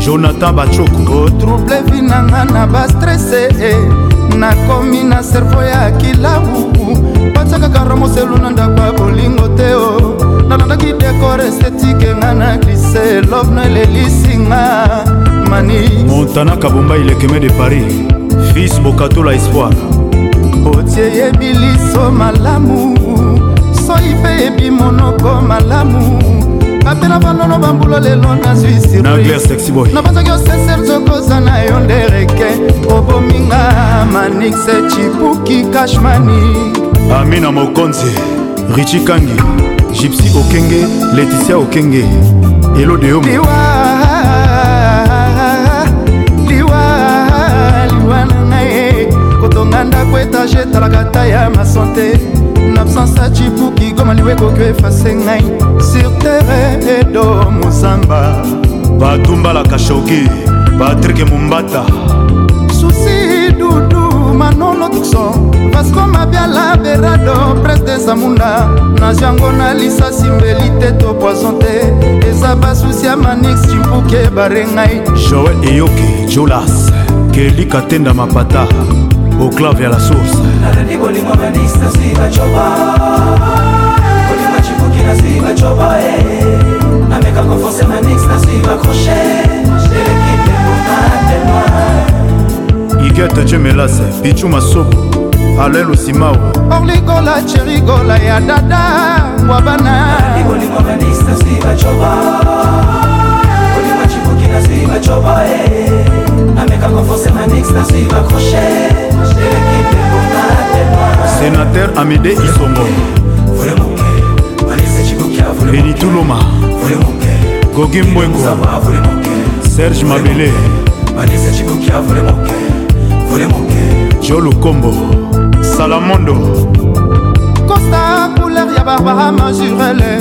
jonathan bacoko otrouble vi na nga na bastrese eh, nakomi na servo ya kilabu batiakaka romoselu na ndako ya bolingo te o oh. nalandaki dekor estetike nga na glise lovno elelisinga mani montana kabomba ilekeme de paris fils bokatola espoir otie yebi liso malamu soi mpe yebi monoko malamu bapela balolo bambula lelo nazwi sirnabazaki osesere zokoza na yo ndereke obominga manixe chipuki kashmani amina mokonzi richi kangi gypsy okenge leticia okenge elo de yomo liwa liwa na ngai kotonga ndako etage etalaka ta ya masante l'absence acibuki goma liwe ekoki efase ngai sur terre edo mozamba batumbalaka shoki patrik mumbata susi dudu manolo tukso vasco mabiala berado prince de zamunda nage yango na lisasi mbeli te to poison te eza basusi ya manix cimpuki ebare ngai joel eyoki julas kelika tenda mapata Boclavia la source eh. Nameka confiance ma nix na suivre crochet J'ai l'équipe pour ma témoin Igete Chemelase, Pichu Masobo alain losimao orligola cherigola ya dada ngwabana ameka conforce manix na suivre eh. crochet sénateur amédé isongo leni tuluma gogi mbwengo serge mabele jo lukombo salamondo kosta couleur ya barbara majurele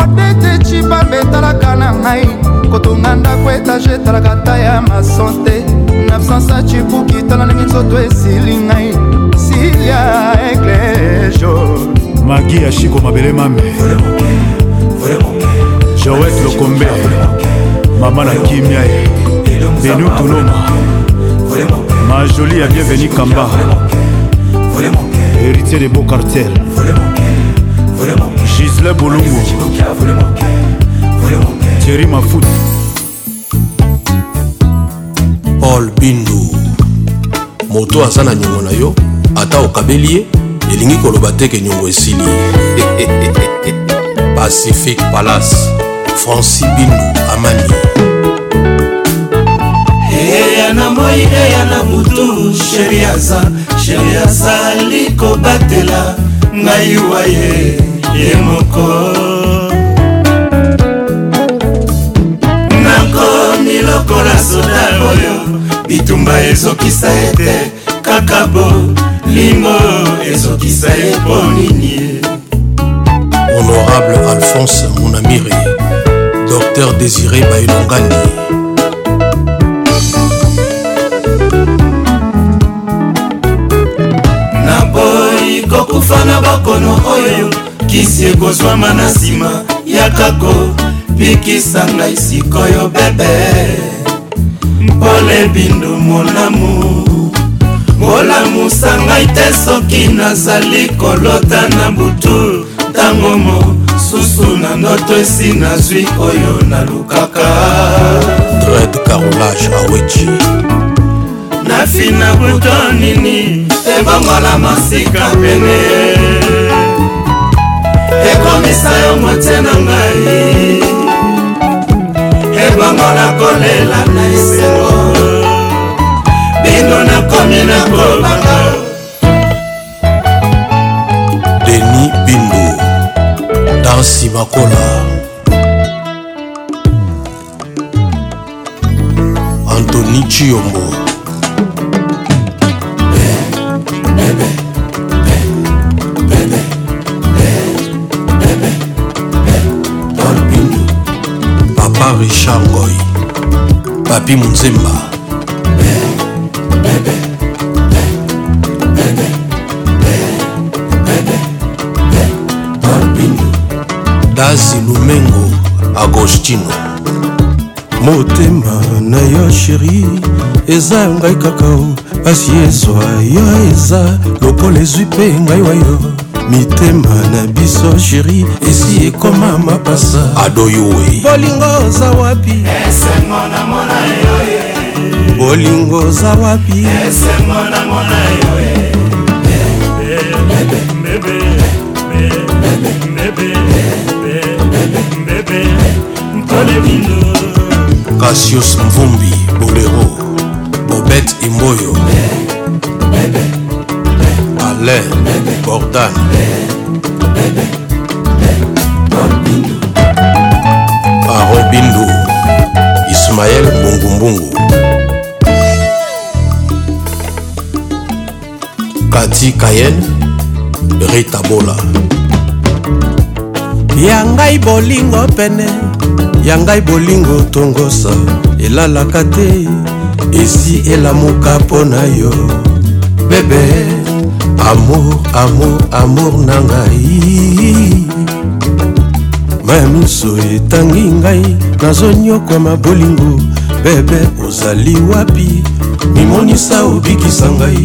odete cibambe etalaka na ngai kotonga ndako etage etalaka ta ya masante nabsansa cibuki tala ndenge nzoto esili ngai silia eklejo magi ya shiko mabele mame joet lokombe mama na kimia ye benu tunoma majoli ya bienveni kamba héritier de beau cartel gisle bolungu thierry mafuti paul bindu moto aza na nyongo na yo ata okabeli ye elingi koloba teke nyongo esili pacific palace franci bindu amani eya na moi eya na butu sheri aza sheri azali kobatela ngai wa ye ye moko nasoda oyo bitumba ezokisa ete kaka bolimo ezokisa ye mpo nini honorable alphonse monamiri docteur désiré bailongani naboyi kokufa na bakono oyo kisi ekozwama na nsima ya kako pikisa ngai sikoyo bebe mpona ebindu molamu molamusa ngai te soki nazali kolota na butu ntango mosusu na ndoto esi nazwi oyo nalukaka dred carolage aweji nafina buto nini ebongola masika pene ekomisa yo motie na ngai bongo nakolela na esengo bino nakomi nakobanga deni bindu dansi bakola antoni ciombo papi munzemba dazi lumengo agostino motema na yo sheri eza ngai kaka pasi ezwa yo eza lokola ezwi mpe ngai wa yo mitema na biso sheri esi ekoma mapasa adoyowe bolingo oza wapi esengo na bolingo oza wapi kasius eh. mvumbi bolero bobet imboyo alain bordan parobindu ismael mbungumbungu pati kayene ritabola ya ngai bolingo pene ya ngai bolingo tongosa elalaka te esi elamuka mpo na yo bebe amour amour amour na ngai mamiso etangi ngai nazonyokwama bolingo bebe ozali wapi mimonisa obikisa ngai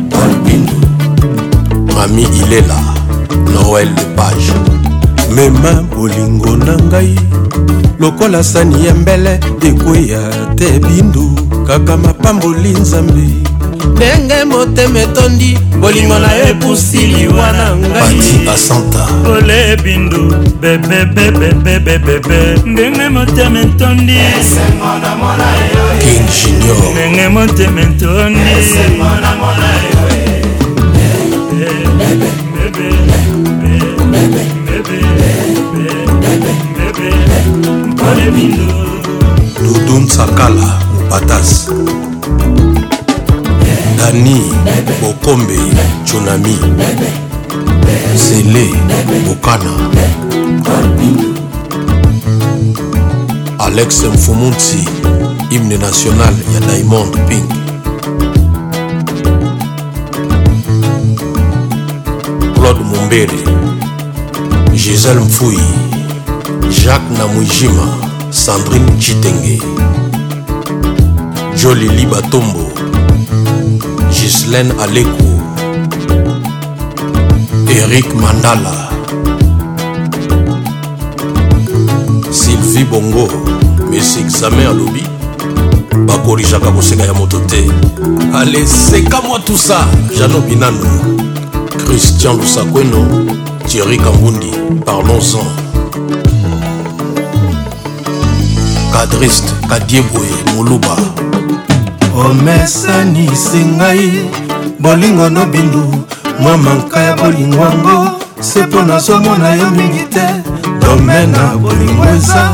ami ilela noel lepage mema bolingo na ngai lokola sani ya mbele ekweya te bindu kaka mapamboli nzambe ndenge motema etondi bolingo na yo epusi liwa na ngaiole bindu bebebebebebebe ndenge motema etondi ndenge motema etondi dodon sakala batas dani bokombe jonami zele bokana alex mfumunti hymne national ya diamond pink claude mombere gisele mfui jacques namwijima sandrine chitenge jolili batombo gislaine aleko erik mandala sylvie bongo mesi examen alobi bakorijaka koseka ya moto te ale seka mwa tusa jano binano christian lusakweno thierry kambundi parlons-en cadriste kadieboye moluba omesanisi ngai bolingo nobindu mwa manka ya bolingo yango se mpo nazomona yo mingi te dome na bolingo eza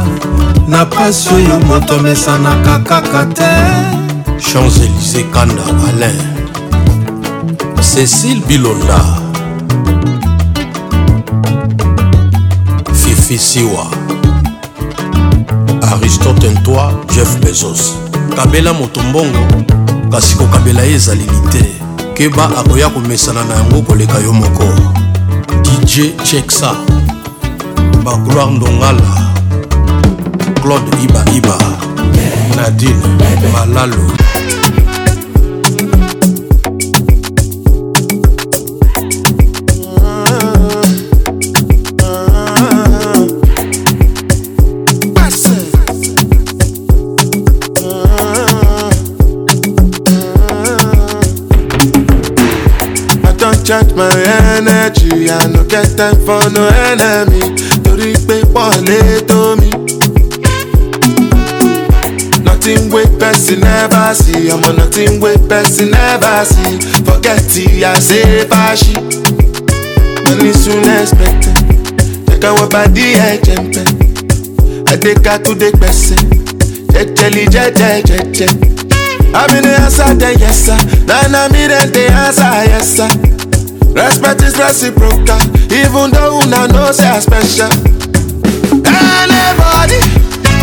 na pasi oyo moto amesanaka kaka te champs-élysé kanda alain cécile bilonda fifisiwa aristote toi jeff bezos kabela moto mbongo kasi kokabela ye ezaleli te keba akoya komesana na yango koleka yo moko dj cheksa bagloire ndongala claude ibaiba nadine malalo recharge my energy I no get time for no enemy torí pé wọlé tó mi. Nothing wey person never see ọmọ nothing wey person never see forget ti I say fashi. Money soon expected, jẹ́ káwọn bá dí ẹ̀jẹ̀ ń pẹ́. Adékatúndé gbẹ̀sẹ̀, jẹ́jẹ́lì jẹ́jẹ́ jẹ́jẹ́. I'm in the answer, then yes sir. Then I'm in the answer, yes sir. Respect is reciprocal, even though una know say I special. Anybody,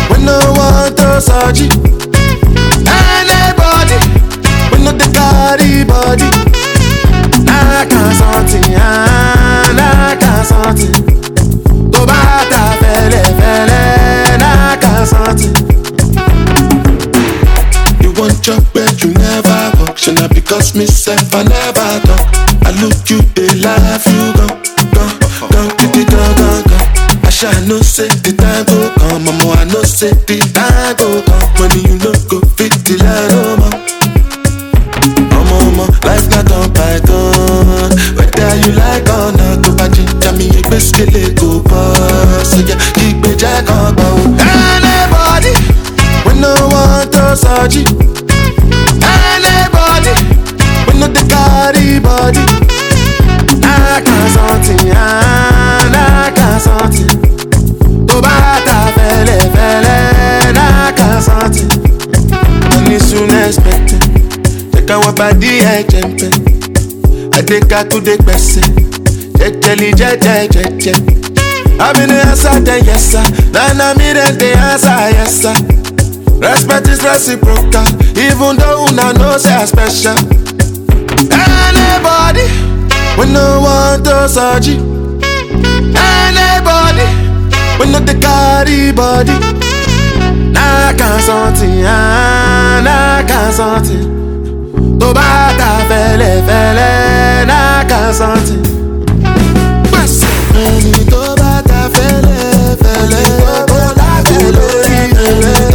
we no want to surgery. Anybody, we no the body, body. I can't something, I can't something. Go back to fẹ́lẹ́ fẹ́lẹ́, I can't something. You want your bed, you never. And I because myself I never done. I look you, they love you, gone, gone, gone, gone, gone, gone, gone. I shall no say the time go come, mama. I know say the time go come. Money you no go fit the line, oh mama. Oh mama, life not on python. Whether you like or not, to buy ginger me a biscuit go pass. So yeah, keep me jack on, but anybody We no one does surgery. no dey carry body n'aka something n'aka something tó bá ta fẹ́lẹ́fẹ́lẹ́ n'aka something money soon expected jẹ́káwá bàdí ẹ̀jẹ̀ ń pẹ́ adékatúndé gbẹ̀sẹ̀ jẹ́jẹ́lì jẹ́jẹ́jẹ́jẹ́ I've been answer then yes sir. Then I mean then they answer yes sir. Respect is reciprocal, even though una know say I special. Anybody when no want to surgery. Anybody when no they carry body. can't something, naka something. Tó bá ta fẹ́lẹ́fẹ́lẹ́, naka something. Pèsè. Ẹni tó bá ta fẹ́lẹ́ fẹ́lẹ́, ó lágbè fele fẹ́lẹ́.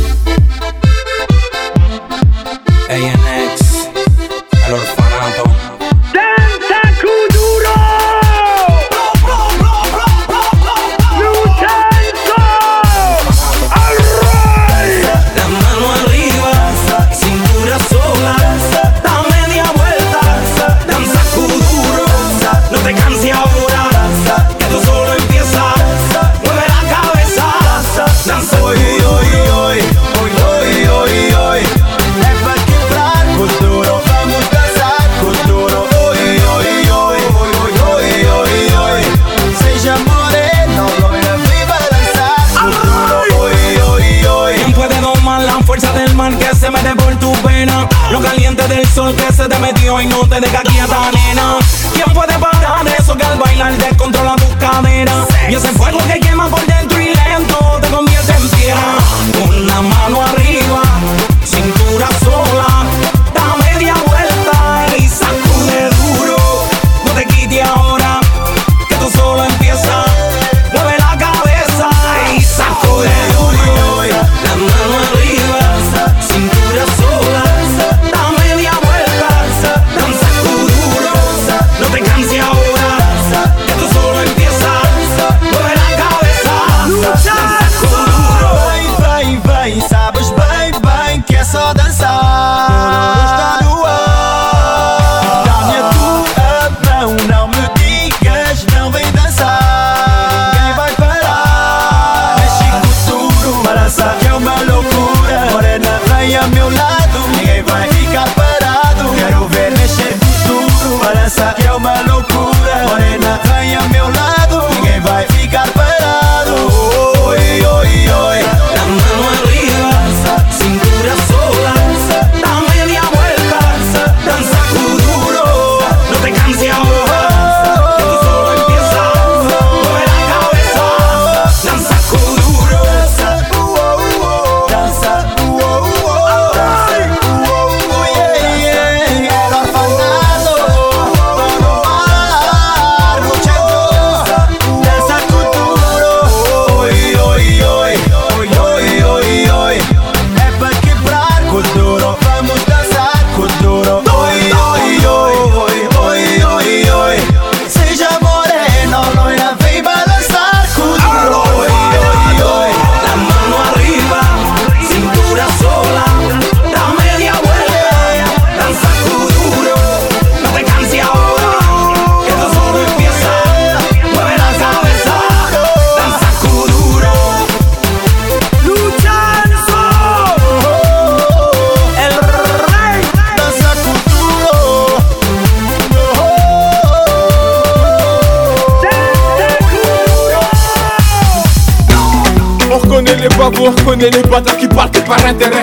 les boîtes qui partent par intérêt.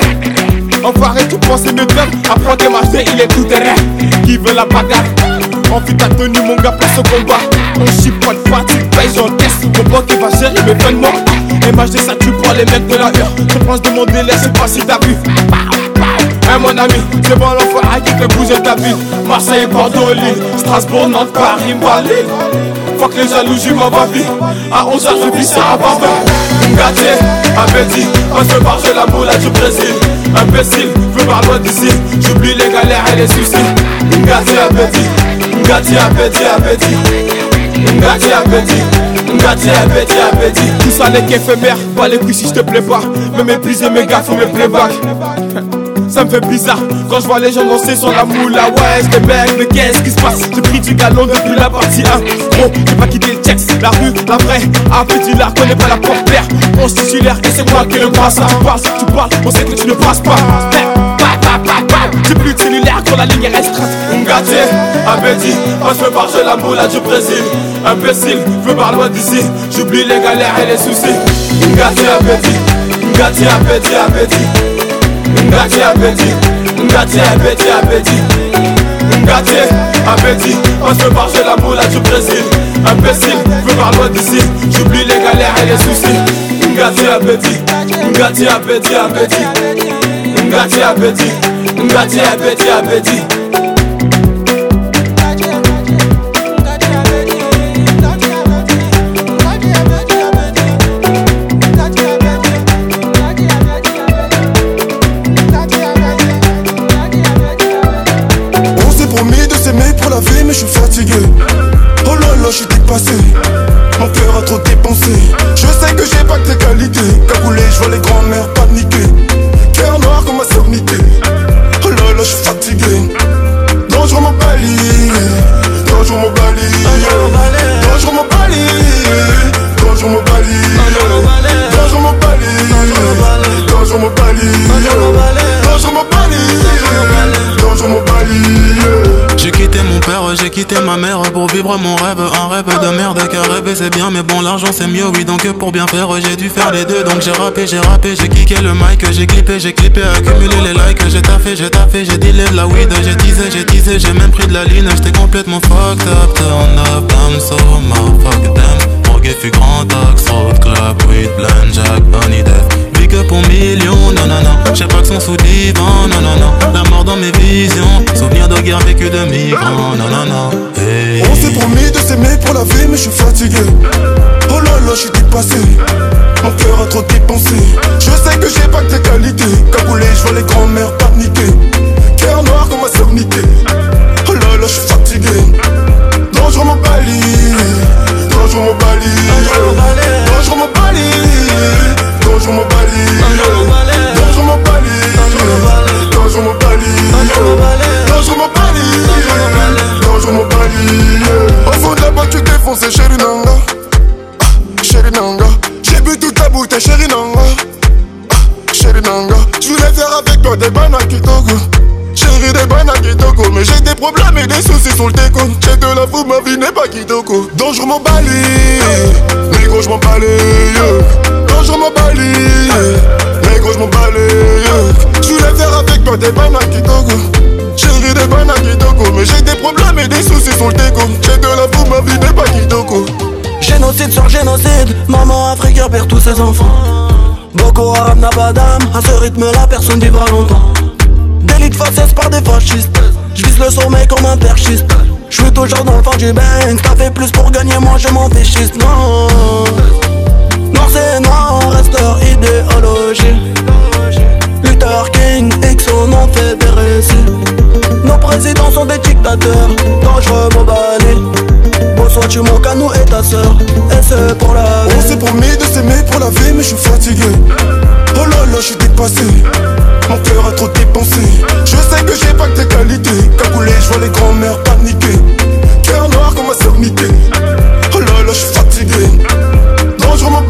Enfoiré, tout penser ne grave. Apprends tes il est tout terrain. Qui veut la bagarre On ta tenue, mon gars, pour au combat. On chie pas, tu payes, j'encaisse. Mon qui va gérer mes paiements. MHD, ça tu prends les mecs de la hure. Je pense de mon délai, c'est pas si t'as vu. Hein, mon ami, c'est bon l'enfant, à qui te bouger ta vie. Marseille, Bordeaux, Lille, Strasbourg, Nantes, Paris, Mali que les jalousies, ma vie À 11h, je dis ça à Baba Gâté, appétit Parce que par la boule à du Brésil Imbécile, veux par du d'ici J'oublie les galères et les soucis Gâté, appétit Gâté, appétit, appétit Gâté, appétit Ngati abedi abedi Tout ça n'est qu'éphémère Pas les couilles si je te plais pas Me épuisé mes gars faut mes playbacks ça me fait bizarre quand je vois les gens danser sur la moula. Ouais, je bec mais qu'est-ce qui se passe J'ai pris du galon depuis la partie 1. Gros, j'ai pas quitté le texte, la rue, la vraie. un petit, la connais pas la porte-père. On se titulaire que c'est moi qui le brasse. Tu passes, tu parles, on sait que tu ne passes pas. J'ai plus de cellulaire quand la ligne est restreinte. Un un appétit, moi je veux la moula du Brésil. Imbécile, veux parler loin d'ici. J'oublie les galères et les soucis. Un un appétit, Un gâté, appétit, appétit. Gâté appétit, gâté appétit, appétit à appétit, on se part chez la moula du Brésil Imbécile, veux par loin d'ici, j'oublie les galères et les soucis à appétit, gâté appétit, appétit Gâté appétit, gâté appétit, appétit passé ma mère pour vivre mon rêve. Un rêve de merde car rêver c'est bien, mais bon, l'argent c'est mieux, oui. Donc pour bien faire, j'ai dû faire les deux. Donc j'ai rappé, j'ai rappé, j'ai kické le mic, j'ai clippé, j'ai clippé, accumulé les likes. J'ai taffé, j'ai taffé, j'ai dealé de la weed, j'ai teasé, j'ai teasé, j'ai même pris de la ligne. J'étais complètement fucked up, turn up, damn, so my fuck damn. Morgue fut grand axe, road club, weed, blind, jack, bunny, death pour millions, non non non. J'ai pas que son sous divan, non non non. La mort dans mes visions, souvenir de guerre vécu de migrants, non non non. On s'est promis de s'aimer pour la vie, mais je suis fatigué. Oh là là, je dépassé. Mon cœur a trop dépensé. Je sais que j'ai pas que tes qualités. Cagoulé, je vois les grands-mères paniquer. Cœur noir comme ma sœur Oh là là, je suis fatigué. Dangereux mon palier. Bonjour mon bali Bonjour mon bali Bonjour mon bali Bonjour mon bali Bonjour mon bali Bonjour mon bali Bonjour mon bali Au fond de la boîte tu t'es foncé chéri nanga Chéri nanga J'ai bu toute ta bouteille chéri nanga Chéri nanga Je voulais faire avec toi des bananes qui t'ont Chérie des bannes à Kitoko Mais j'ai des problèmes et des soucis sur le déco J'ai de la fou, ma vie n'est pas Kitoko Donc je m'en Mais gros, je m'en Donc je m'en mais gros je m'en faire avec toi des bannes à Kitoko Chérie des bannes à Mais j'ai des problèmes et des soucis sur le déco J'ai de la fou, ma vie n'est pas Kitoko Génocide sur génocide Maman africaine perd tous ses enfants Boko Haram n'a pas d'âme À ce rythme là personne vivra longtemps Délit faciès par des fascistes J'vise le sommet comme un perchiste J'suis toujours dans le fond du bain T'as fait plus pour gagner, moi je m'en fichiste Non non c'est noir, reste leur idéologie Luther King, XO nom fait des Nos présidents sont des dictateurs, dangereux, mon balai Bonsoir, tu manques à nous et ta sœur, et c'est pour la vie. On s'est promis de s'aimer pour la vie, mais je suis fatigué. Oh là là, je suis dépassé. Mon cœur a trop dépensé. Je sais que j'ai pas que des qualités. Cagoulé, je vois les grands-mères paniquer. Cœur noir comme ma sommité. Oh là là, je suis fatigué. Dangereux, mon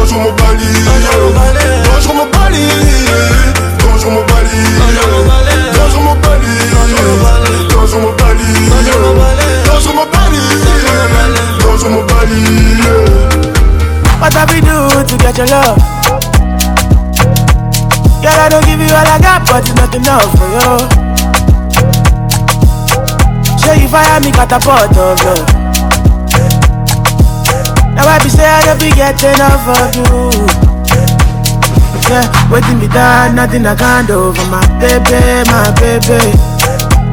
Bonjour mon Bali Bonjour mon Bali Bonjour mon Bali Bonjour mon Bali Bonjour mon Bali Bonjour mon Bali Bonjour mon Bali What have we do to get your love? Girl, I don't give you all I got, but it's not enough for you. Show you fire me, catapult of love. Now I be say I don't be getting off of you. Yeah, waiting me down, nothing I can't do for my baby, my baby.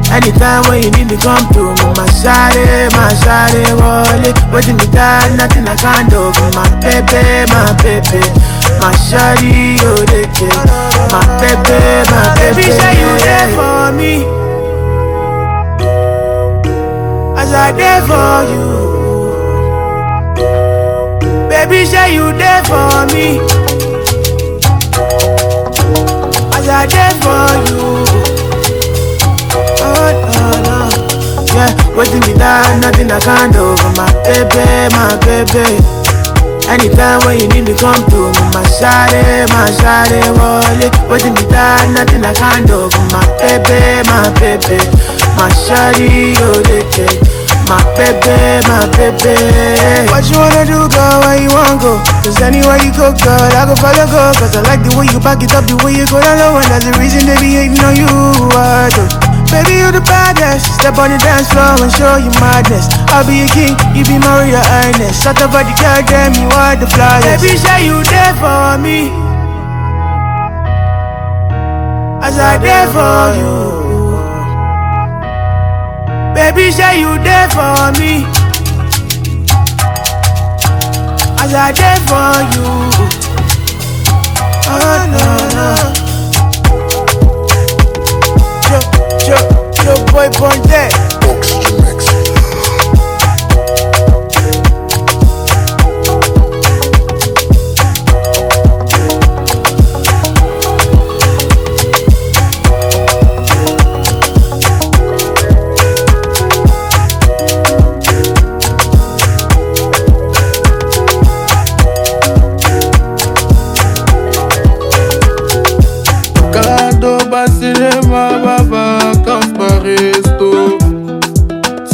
Anytime when you need me, come to me, my shawty, my shawty, rolling. Waiting me down, nothing I can't do for my baby, my baby. My shawty, oh, they My baby, my baby. Baby, say you there for me. As I there for you. Baby, say you there for me. As I there for you. Oh, no, no. Yeah, waiting me down, nothing I can't do for my baby, my baby. Anytime when you need me, come to me, my shawty, my shawty, wallet. Waiting me down, nothing I can't do for my baby, my baby. My shawty, oh, they take. My baby, my baby. What you wanna do, girl? Where you wanna go? Cause anywhere you go, girl, I go follow, girl. Cause I like the way you back it up, the way you go down low. And that's the reason they be hating on you. I uh, Baby, you the baddest. Step on the dance floor and show you madness. I'll be your king, you be Maria, Ernest. highness. Shut up, the girl, damn, you are the flyest. Baby, say you there for me. As I there for you baby, say you there for me. As I there for you. Oh no no. Yo, yo, yo, boy, boy, there.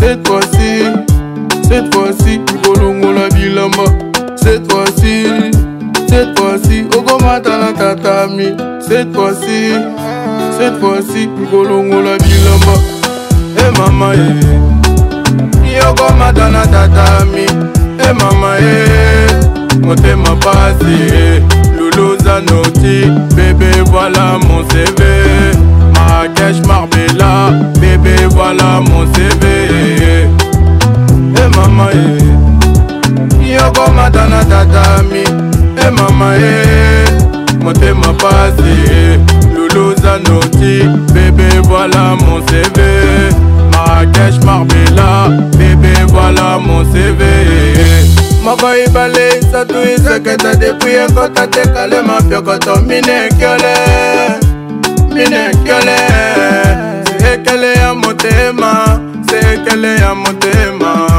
Cette fois-ci, cette fois-ci, ikolongola bilamba Cette fois-ci, cette fois-ci, okomata na tatami Cette fois-ci, cette fois-ci, ikolongola bilamba Eh hey mama eh hey. Yokomata na tatami Eh hey mama eh Motema pasi eh Loulouse noti Bébé voilà mon CV Marrakech Marbella Bébé voilà mon CV mama ye yokomata na tatami e mama ye motema pasi luluza noti bebe voilà mon cv marakesh marbela bebe voilà mon cv moko ibale isatu iseketa depui ekota tekale mapiokoto minekiole minekiole sekele ya motema sekele ya motema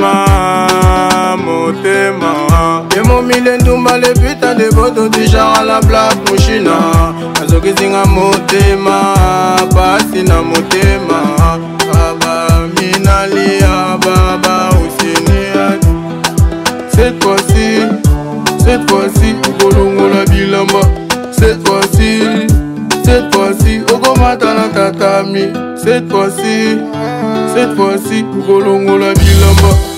motema motema emomile ndumba lepita deboto dijara la blak mushina azokizinga motema pasi na motema baba minalia baba usenia cette fois-ci cette fois-ci okolongola bilamba cette fois-ci cette fois-ci okomata na tatami cette fois-ci cette fois-ci okolongola bilamba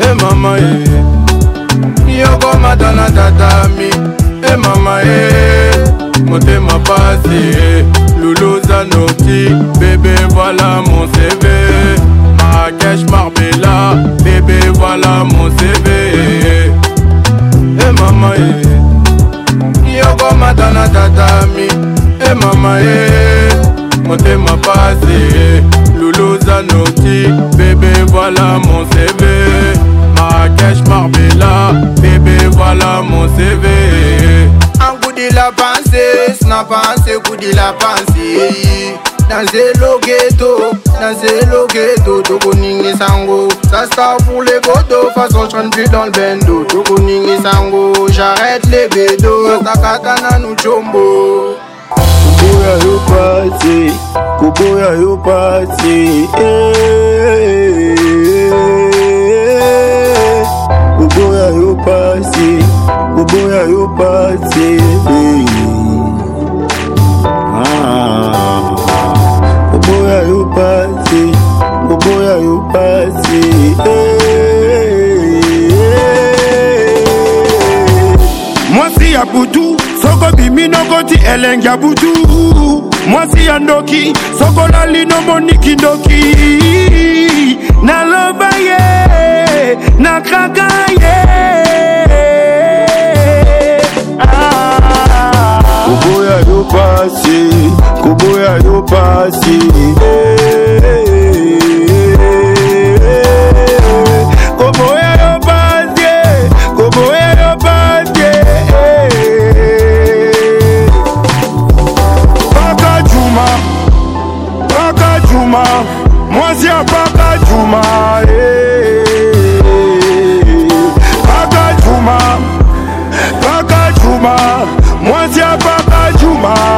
e mama e yokomata na tatami e mama e motema pasi e luluzanoti bebe voila mon cv marakesh marbela bebe voila mon cv e mama e yokomata na tatami e mama e motema pasi e Toulouse Anouti Bébé voilà mon CV Marrakech Marbella Bébé voilà mon CV Un coup de la pensée Snap un coup de la pensée Dans le ghetto Dans le ghetto Toko ningi sango Ça star pour les potos Façon je rentre plus dans le bendo Toko ningi sango J'arrête les bédos Kata katana nous chombo Kubuya yo party, Kubuya yo eh. party. Kubuya yo eh. ah. party, Kubuya yo party. Kubuya yo party, Kubuya yo party. Mwasi ya butu, soko bimi no go elengi ya butu mwasi ya ndoki sokolali nomoniki ndoki naloba ye nakaka ye ah. koboya yo pasi koboya yo pasi hey. Eh.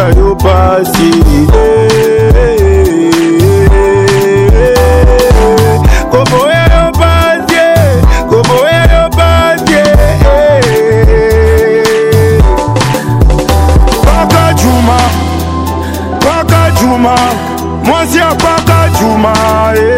Olha eu passei Como eu é passei Como eu é passei Paca Juma Paca Juma Monsieur Paca Juma eh.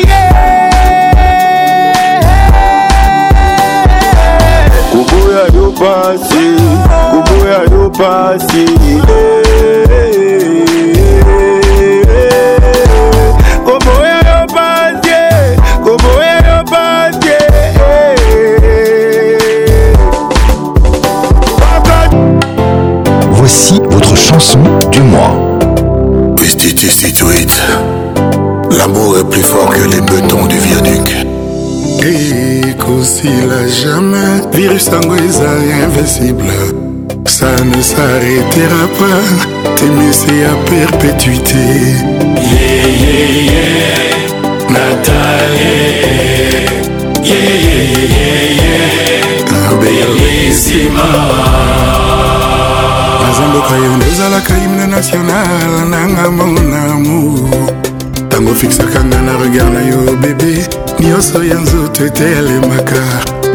Voici votre chanson du mois. L'amour est plus fort que les bétons du viaduc. ekosila jamais virus yango eza invincible ça ne s'arrêtera pas temese ya perpétuité yeah, yeah, yeah. natalie yeah, yeah, yeah, yeah. belisima nazamboka yo nde ozalaka himne national nanga mon amour ntango fikisaka nga na regard na yo bebe nyonso ya nzoto ete elemaka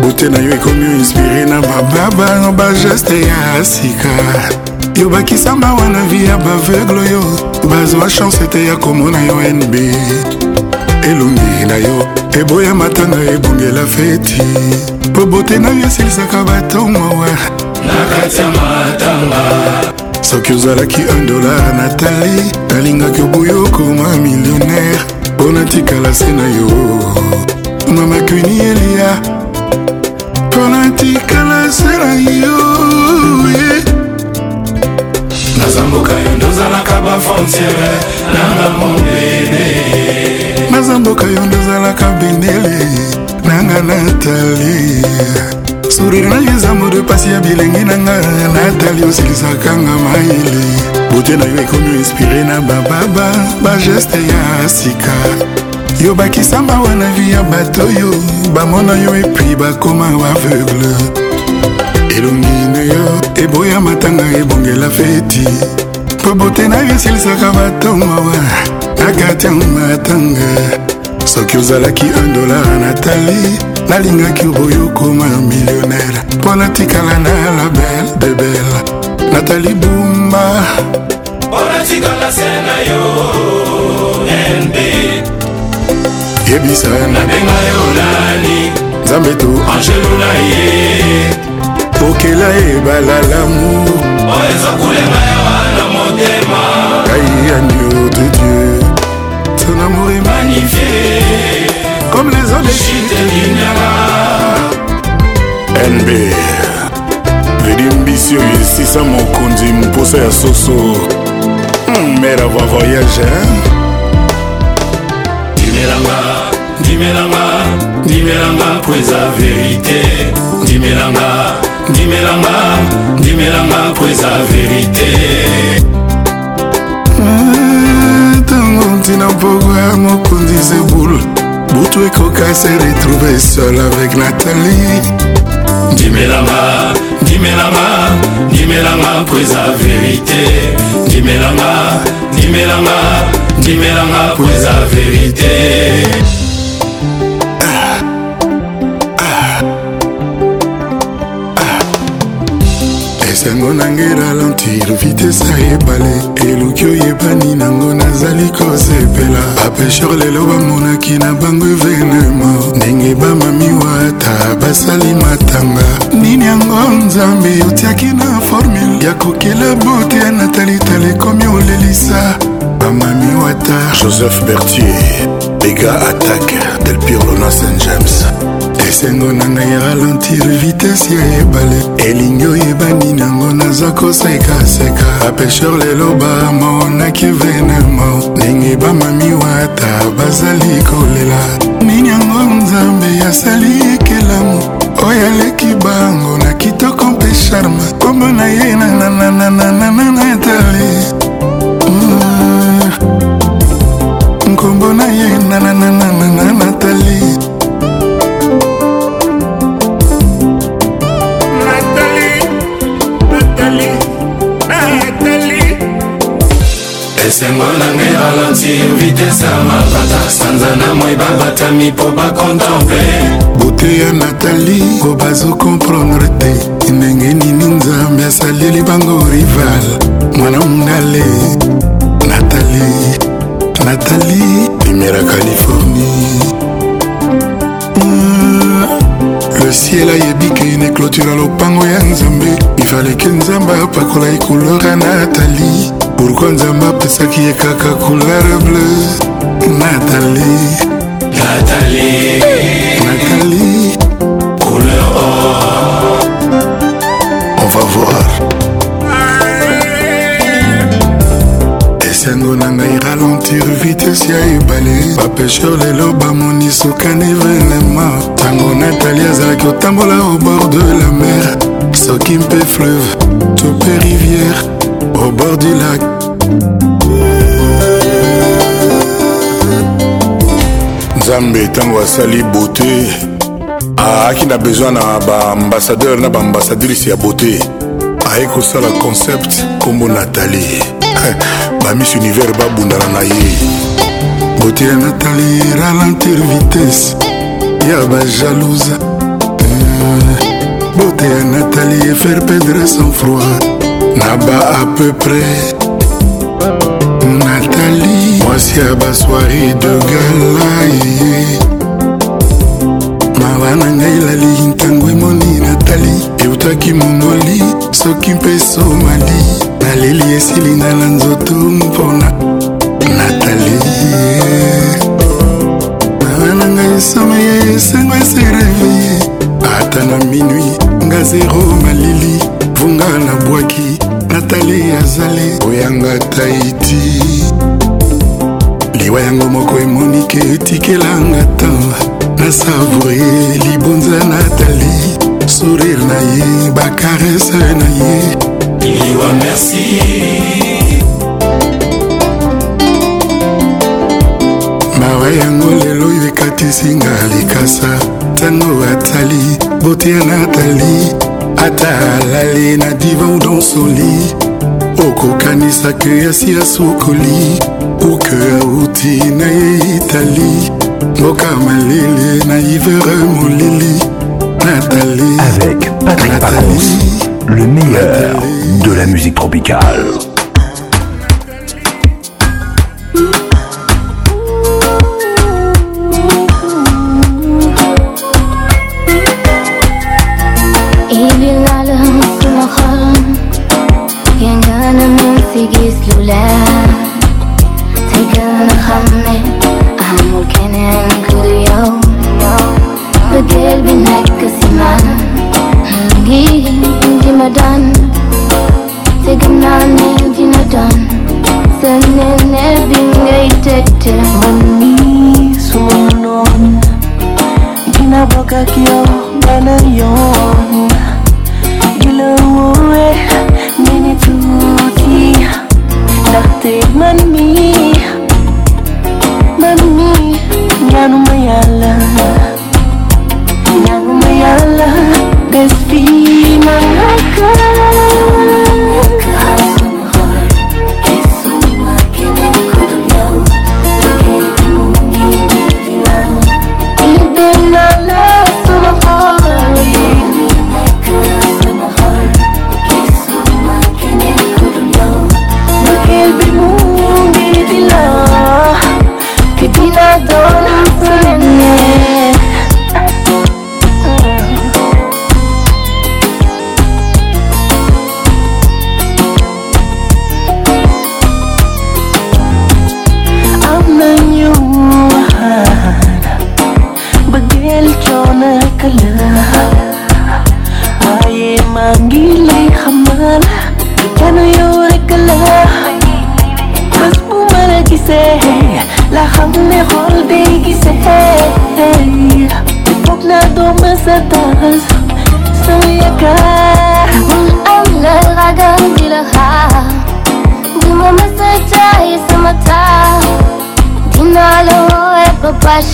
bote na yo ekomi oinspire na bababa bageste ya sika yo bakisamba wana vi ya baveugle oyo bazwa chance ete ya komona yo nb elongi na yo eboya matanga ebongela feti mpo bote na yo esilisaka batongowa na kati ya matanga soki ozalaki 1 dolar natali nalingaki oboyokoma millionnaire mpo natikala se na yo mama kuni elia mpo natikala se na yo naza mboka yo ndozalaka bafrontiere nanga mobene naza mboka yo ndozalaka bendele nanga natali sourire na yo eza modepasi ya bilenge nanga natali osilisakanga mayele bote na yo ekomi inspire na bababa bageste ya sika yo bakisa mawa na vi ya bato oyo bamona yo epui bakoma aveugle elongi na yo eboya matanga ebongela feti mpo bote na yo esilisaka bato mawa na kati ya matanga soki ozalaki 1 dolar natali nalingaki oboyo okoma millionnaire mpo natikala na la belle de belle natali bumba mpona tikala se na yo nb yebisa nabenga yo nani nzambe to angeluna ye bokela ebala lamour oyo oh, ezokulemba yawa na motema kai anio de dieu ton amour est magnifié comme les eaux des chutes nb edimbisi oyo esisa mokonzi mposa ya soso mer hmm, ava voyage ndimelanga ndimelanga ndimelanga po eza verité ndimelanga ndimelanga ndimelanga po eza verité ntango hmm, ntina mpoko ya mokonzi zebulu butu ekoka se retrouve seul avec natalie ndimelanga ndimelanga ndimelanga po eza verite ndimelanga ndimelanga ndimelanga po eza verite sango na ngai ralentir vitese ebale eluki oyebani nango nazali kosepela bapesher lelo bamonaki na bango evenema ndenge bamami wata basali matanga nini yango nzambe otiaki na formule ya kokela bote ya natalitala ekomi olelisa bamami wata joseph bertier ega attaque del pirlona st james esengo na ngai ya ralentir vitese ya ebale elingi oyebani nango naza kosekaseka apesher lelo bamonaki venema ndenge bamami wata bazali kolela nini yango nzambe asali ekelamu oyo aleki bango na kitoko mpe charme kombo na ye nananananananatale nkombo na ye nanananananat esengo nanga ralentir vitese ya mapata sanza na moi babatami mpo bakontemple bote ya natali po bazokomprendre te ndenge nini nzambe asaleli bango rival mwana mongale natali natali primera californie hmm, le ciel ayebi ke ine clôtura lopango ya nzambe ifaleke nzambe apakola ekulora natali pourkua nzambe apesaki ye kaka couleur bleu natalie natalie natalie couleur or on va voir esengo na ngai ralentir vitese ya ebale bapesher lelo bamoni sokana evenema ntango natalie azalaki kotambola au bord de la mer soki mpe fleuve to mpe rivière au bord du lac. nzambe ntango asali beauté aaki na besoin na baambasadeur na baambasadrice ya beauté aye kosala concept nkombo natali bamis univers babundana na ye beauté ya natali ralentir vitesse ya bajalousa eh, beauté ya natali efaire perdre sans froid na ba à peu près nathalie mwasi ya basoiri de galaye mawa na ngai lali ntango emoni natali eutaki monoli soki mpe somali naleli esilinga na nzoto mpona natali mawa na ngai someye esengo esereveye ata na minui nga zero malili mpunga nabwaki natali azali koyanga taiti liwa yango moko emonike etikelanga tan nasavoure libonza natali sourire na ye bakarese na ye liwa merci mawa yango lelo oyo ekatisinga likasa ntango atali botia natali ata alali na divan donsoli okokanisaka yasi asukoli uke auti na ye itali mboka malele na ivere molili natali avec patrick pacons le meilleur nathalie. de la musique tropicale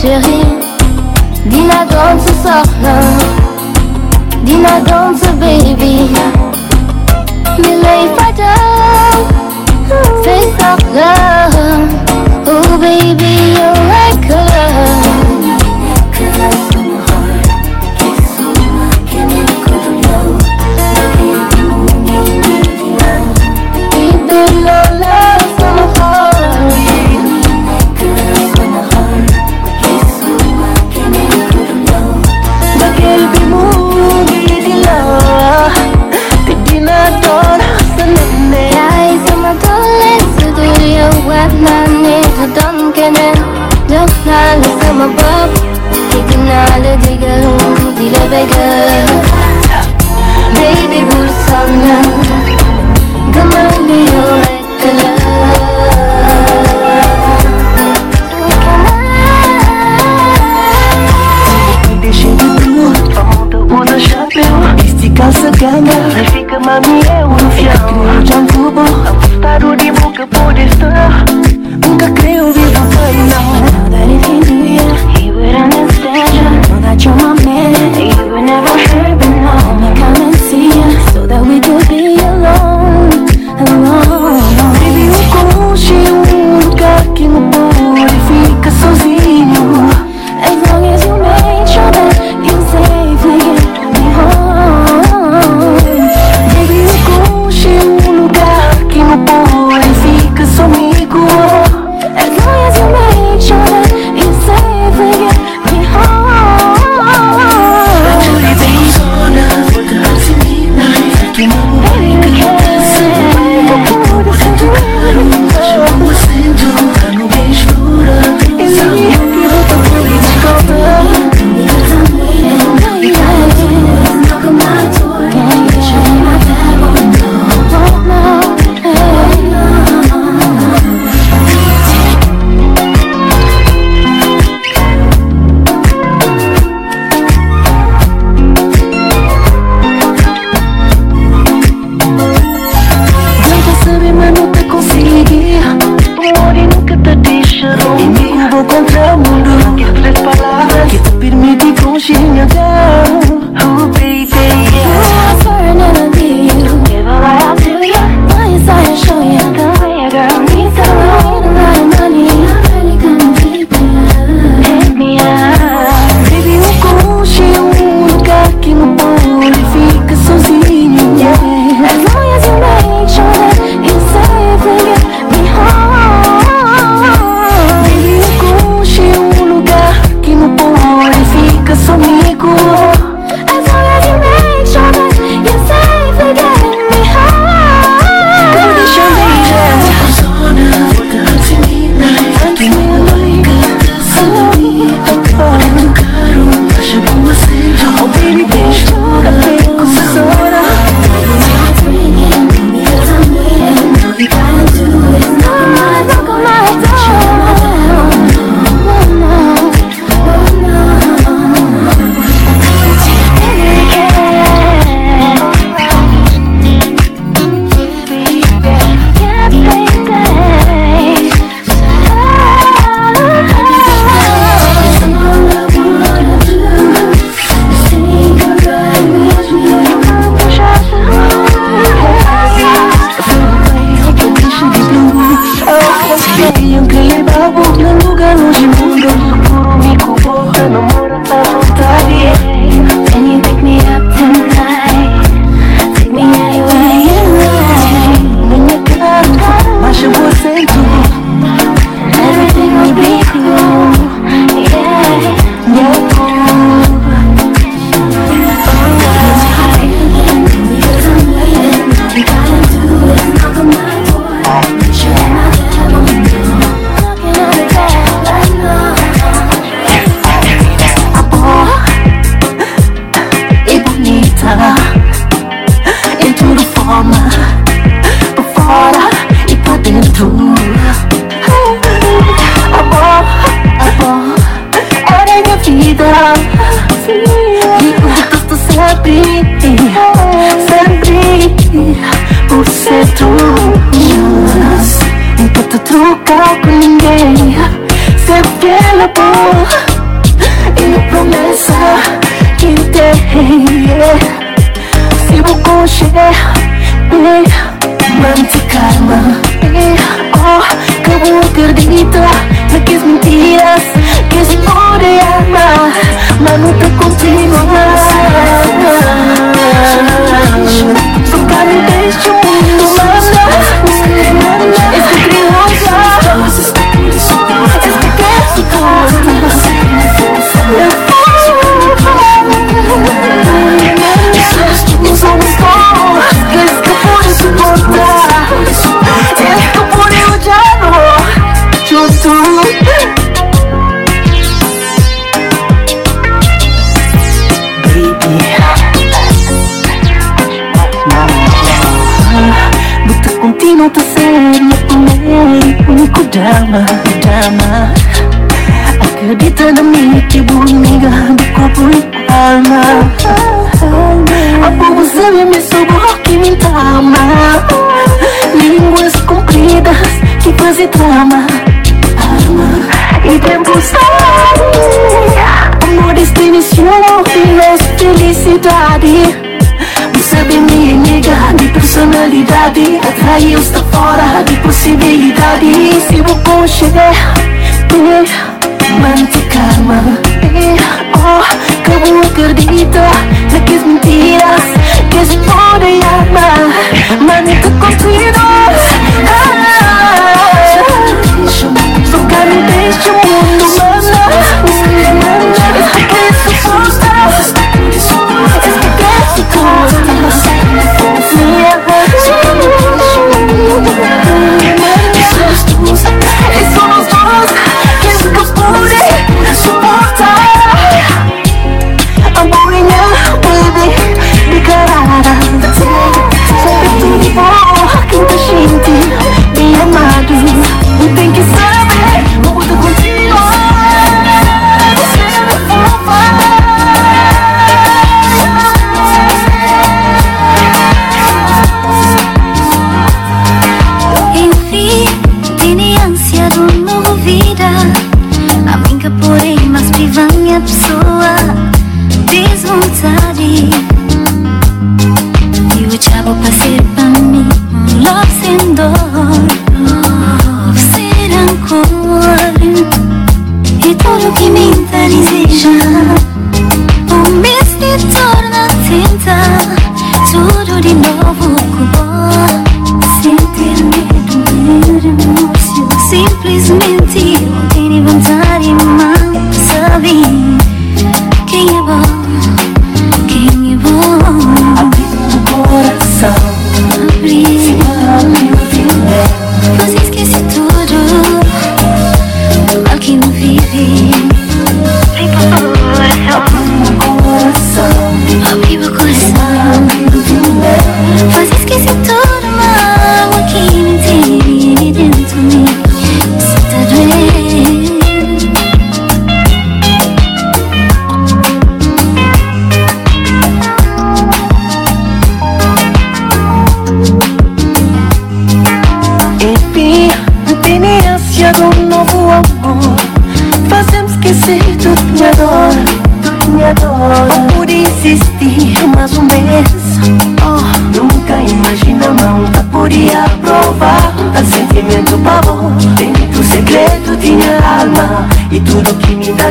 Yeah. trocar com ninguém. Ser fiel amor e promessa que tem. Se o concher me manticarma. Oh, acabou perdida tá? naquelas mentiras que se morre ama, mas nunca continua. Só me deixa, drama, drama Acredita na minha que vou me do corpo e alma A pousada sabe é me sobrou que me trama Línguas compridas que fazem drama. E tempo sabe Amores deliciosos, felicidade Você sabe me amiga personalidade Atraiu-se da fora de possibilidades Se vou bom chegar, ter manto E é, Oh, que como acredita naquelas mentiras Que se podem amar Mas nunca tá construíram qui m'étalise déjà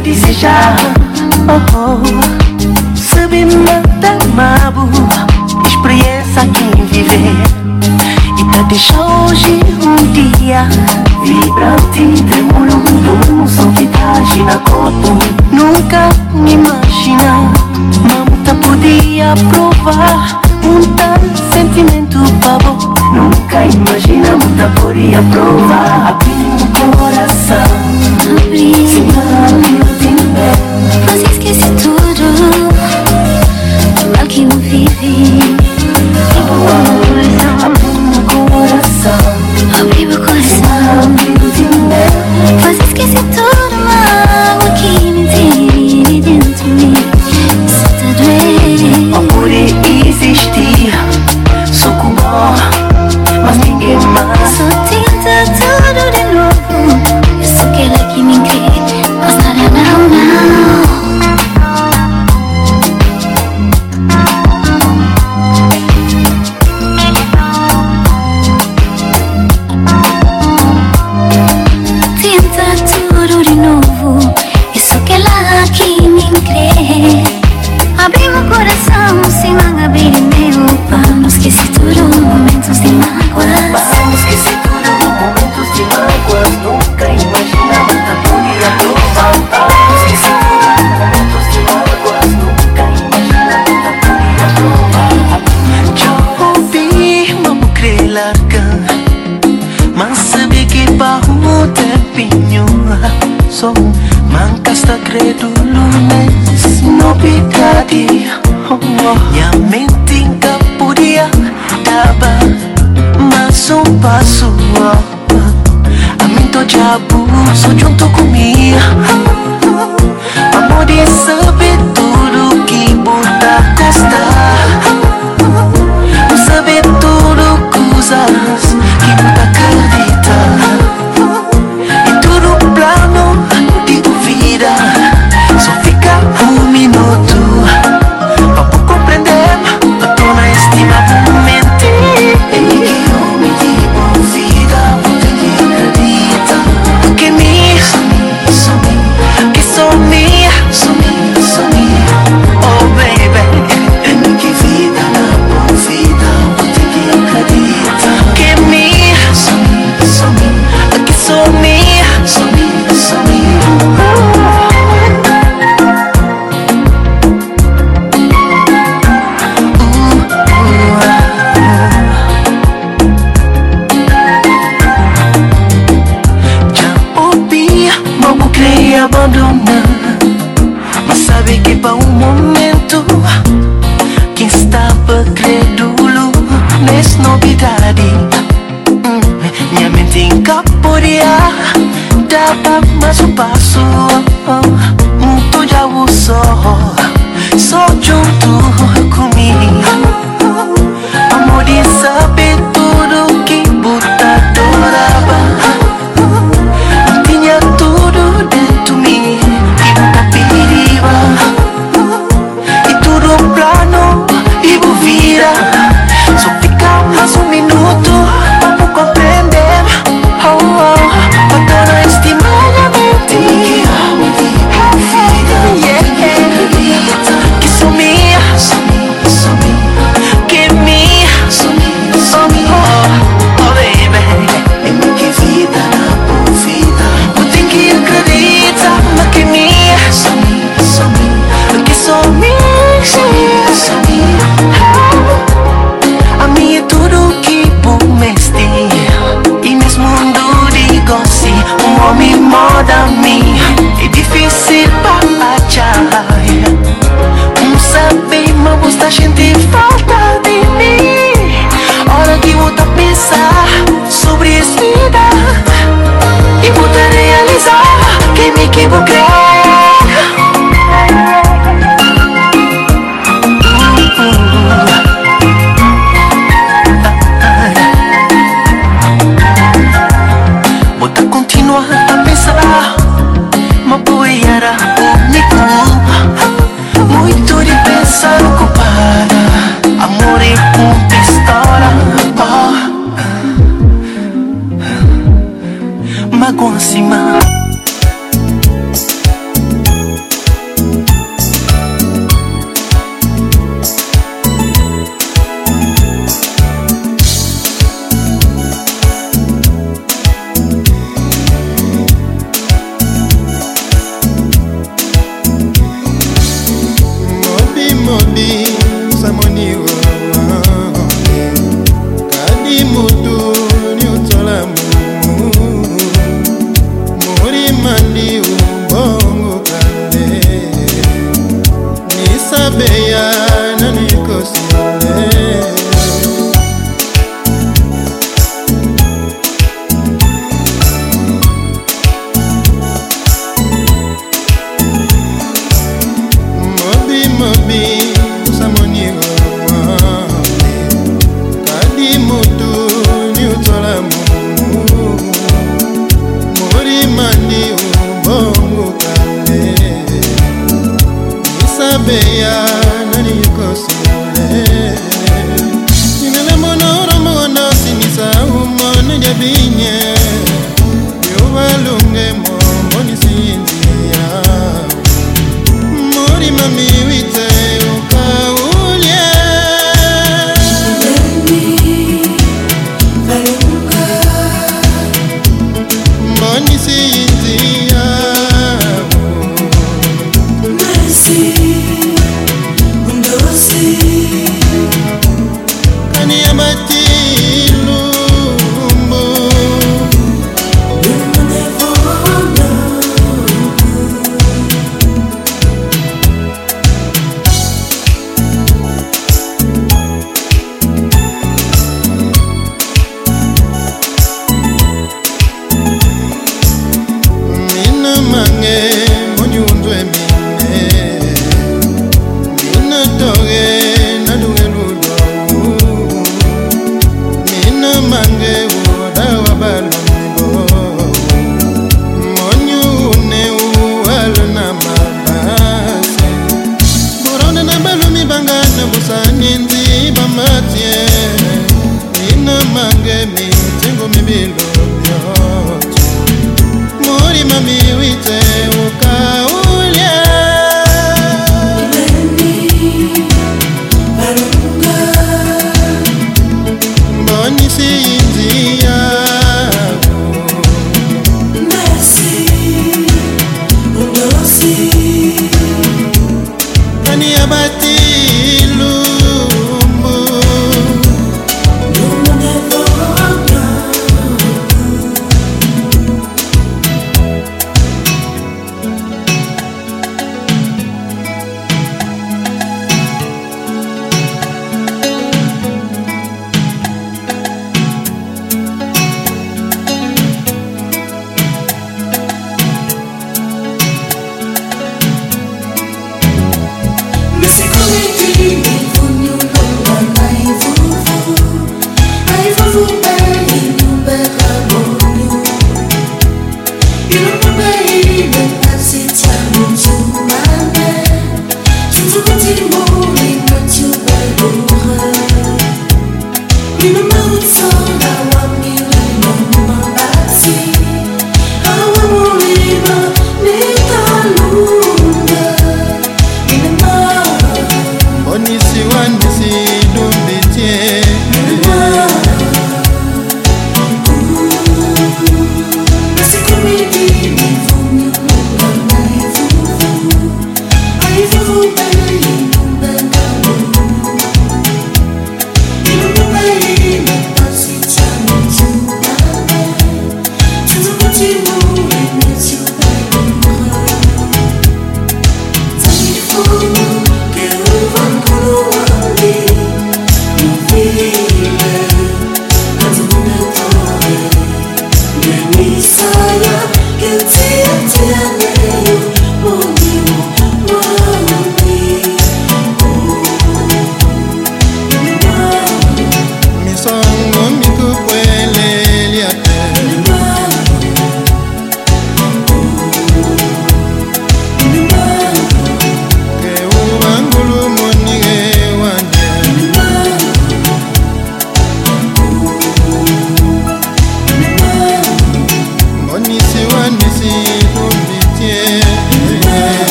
desejar oh, oh. Sabe mata mabo Experiência quem viver E pra deixar hoje um dia Vibrante, tremolo, como solidade na corpo Nunca me imagina mamuta podia provar Um tal sentimento babo Nunca imagina, mamuta podia provar Abrir o coração Abrir Thank you.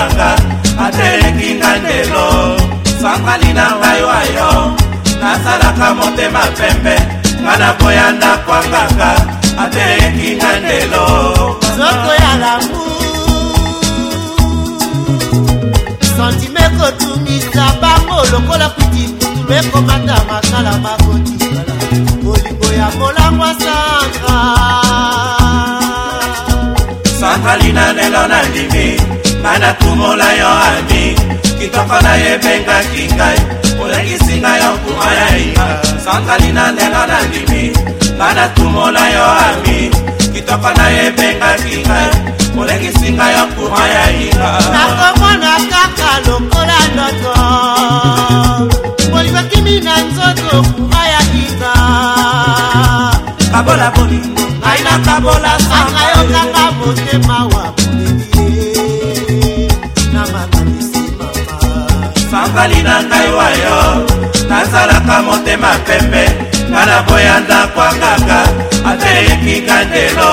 nanga ateleki nga lelo sangali na ngai wayo nasalaka motema pembe nga na boyanda kwangaka ateleki nga lelo soko ya lamu santime kotumisa bango lokola kuti putulu ekomata makala bakotikala bolingo ya molangwa sanga sangali na lelo na ndimi nga nakumola yo ami kitoko nayebengaki ngai olekisi ngai okuma ya inga sankali na ndenga na ndimi nga nakumola yo ami kitoko nayebengaki ngai olekisi ngai okuma ya inga nakomona kaka lokola ndoto bolibakimi na nzoto kuma ya inga kabola bolingo ngai nakabola sangaokaka motema wa bolingo basali na ngai wayo nasalaka motema pembe nga na boyanda kwa kaka ateyekika ndelo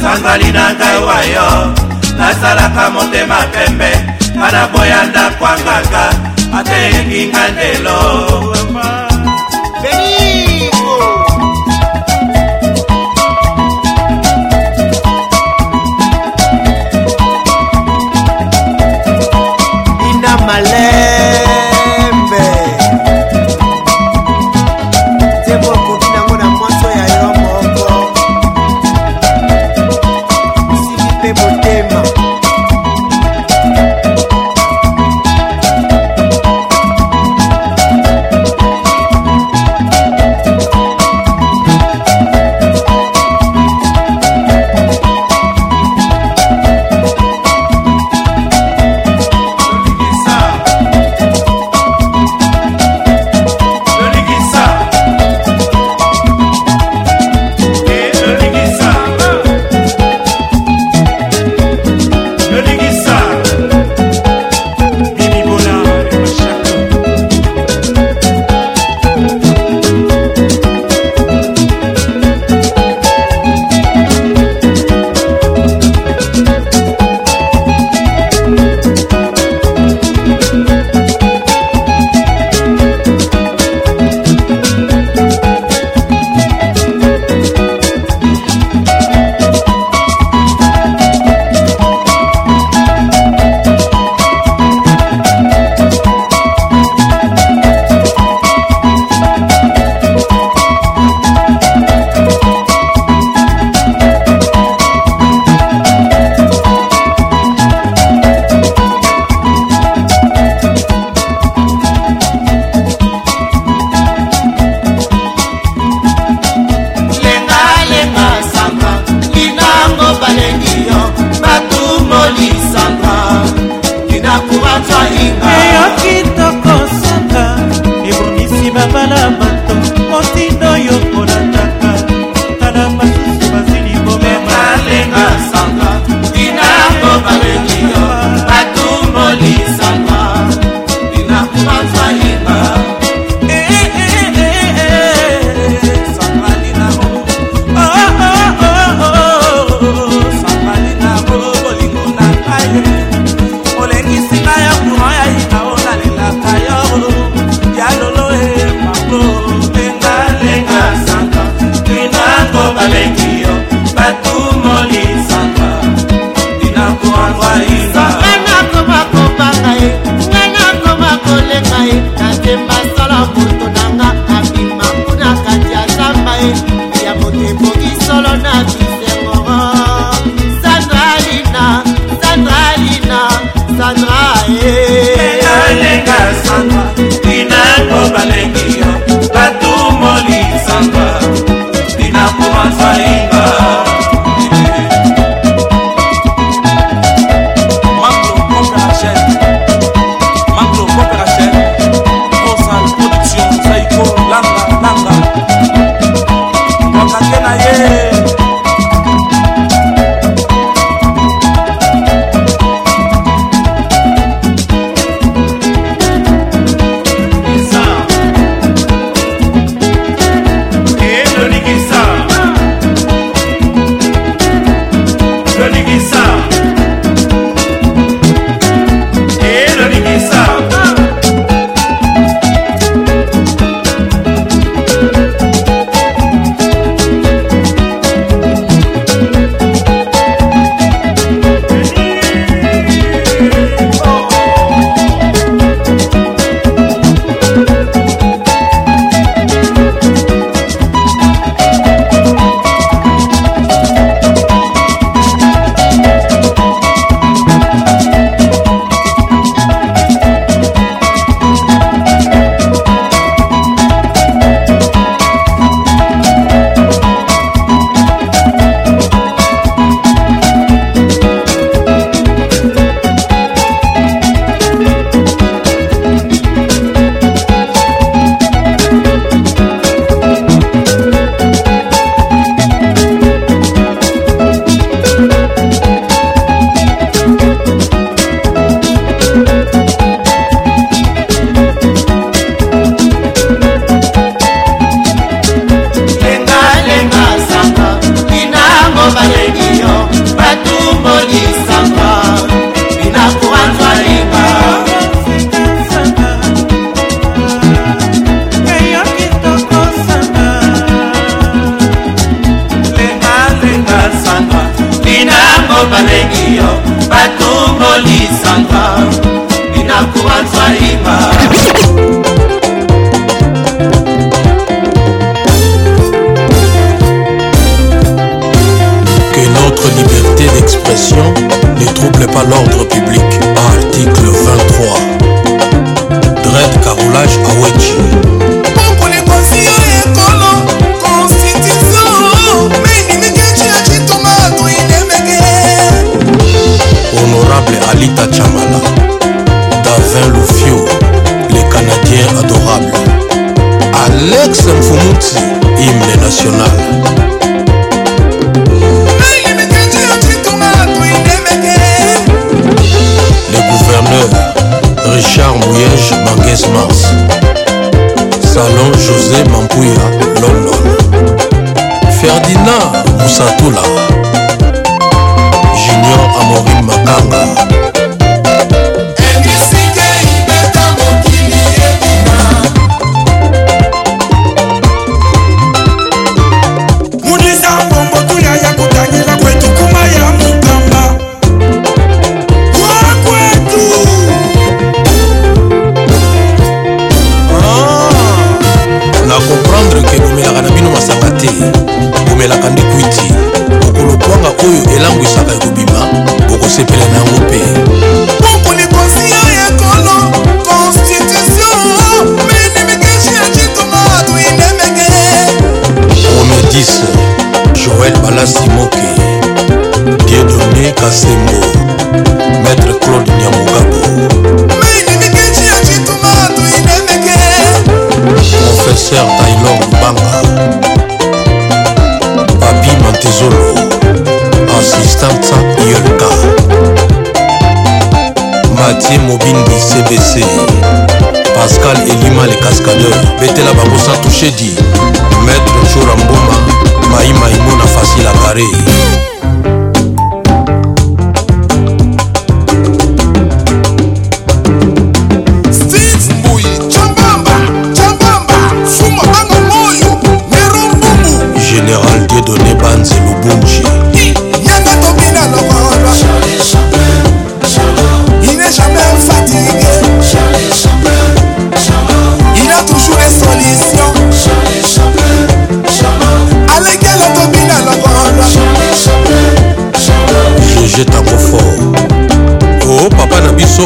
sanzali na ngai wayo nasalaka motema pembe nga na boyanda kwa kaka ateyekika ndelo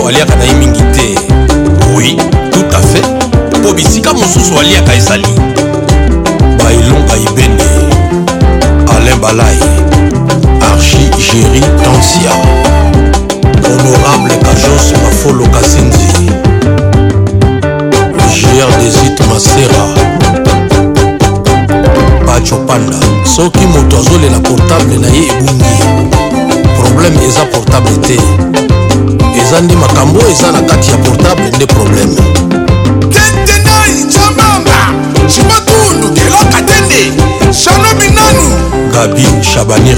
mosusu aliaka na ye mingi te oui tout à fait mpo bisika mosusu aliaka ezali baelonga ebende alain balai archi géri tansia honorable kajos mafolo kasenzi gr desit masera pacho panda soki moto azolela portable na ye ebungi problème eza portable te Sabani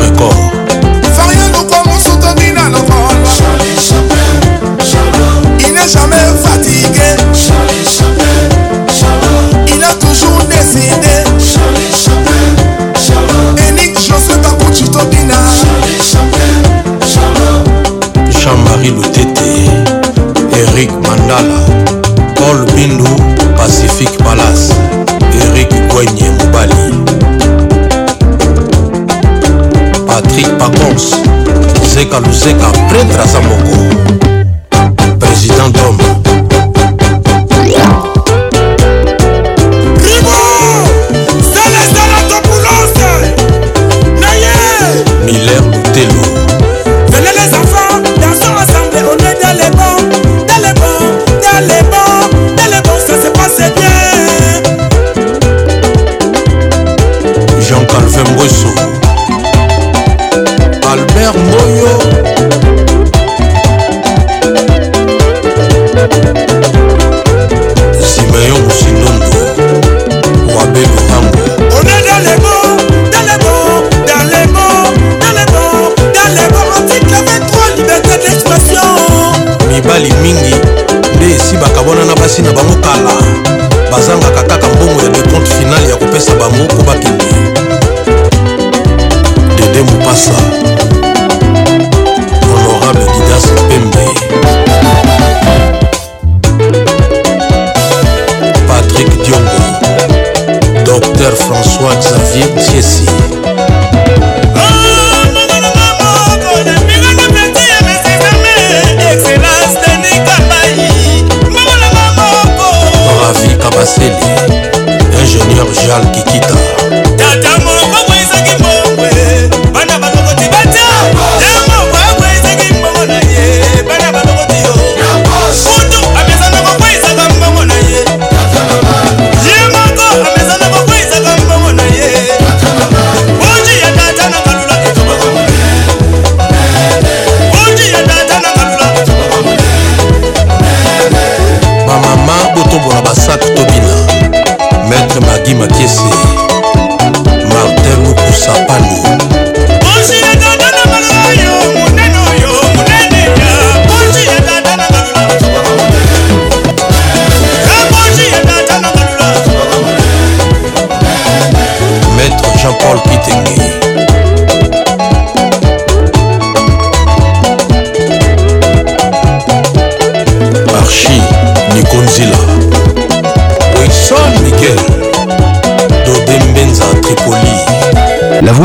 luzeka luzeka pretre aza moko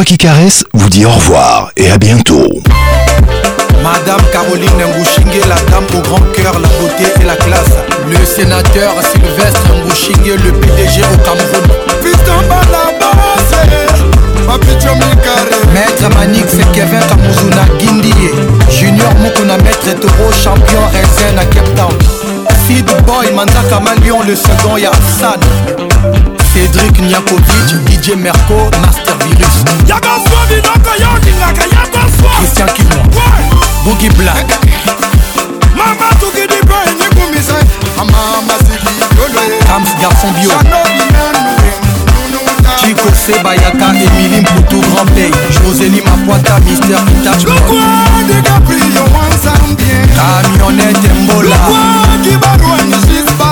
qui caresse vous dit au revoir et à bientôt. Madame Caroline Mbouchingue, la dame au grand cœur, la beauté et la classe. Le sénateur Sylvestre Mbouchingue, le PDG au Cameroun. Maître Manix, c'est Kevin Kamuzuna Guindie. Junior Moukuna maître Toro, champion RSN à Cape Town. Boy, Manda Kamalion, le second Yassan. Cédric Niakovic, DJ Merco, Master. virus yaka swabi noko yo olingaka yaka swa christian kimo bugi black mama tukidi mpo enyekumisa amama sikiyoloe tams garçon bio chico sebayaka emili mputu grand pay joseli mapoata mister itachokwadegaprio wansambien camionete mbola kibarwanisi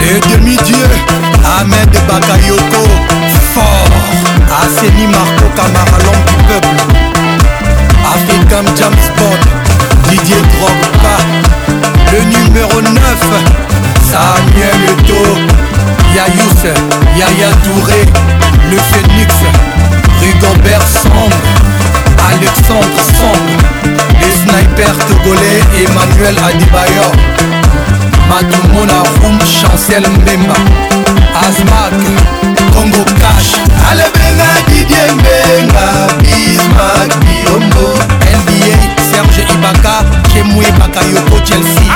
Le demi dieu Ahmed Bakayoko Fort Aseni Marco Kamara l'homme du peuple African James Bond Didier Drogba Le numéro 9 Samuel Eto Yayous Yaya Touré Le phénix Rigobert Sombre Alexandre Sombre sniper togolais Emmanuel Madame Matumona Room Chancel Mbemba Azmak Congo Cash Alebenga Didier Mbenga Bismarck Biombo NBA Serge Ibaka Kemwe Bakayoko Chelsea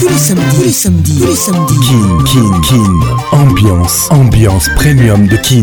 Tous les samedis, tous les samedis, tous les samedis. Kin, Kin, Kin. Ambiance, ambiance premium de Kin.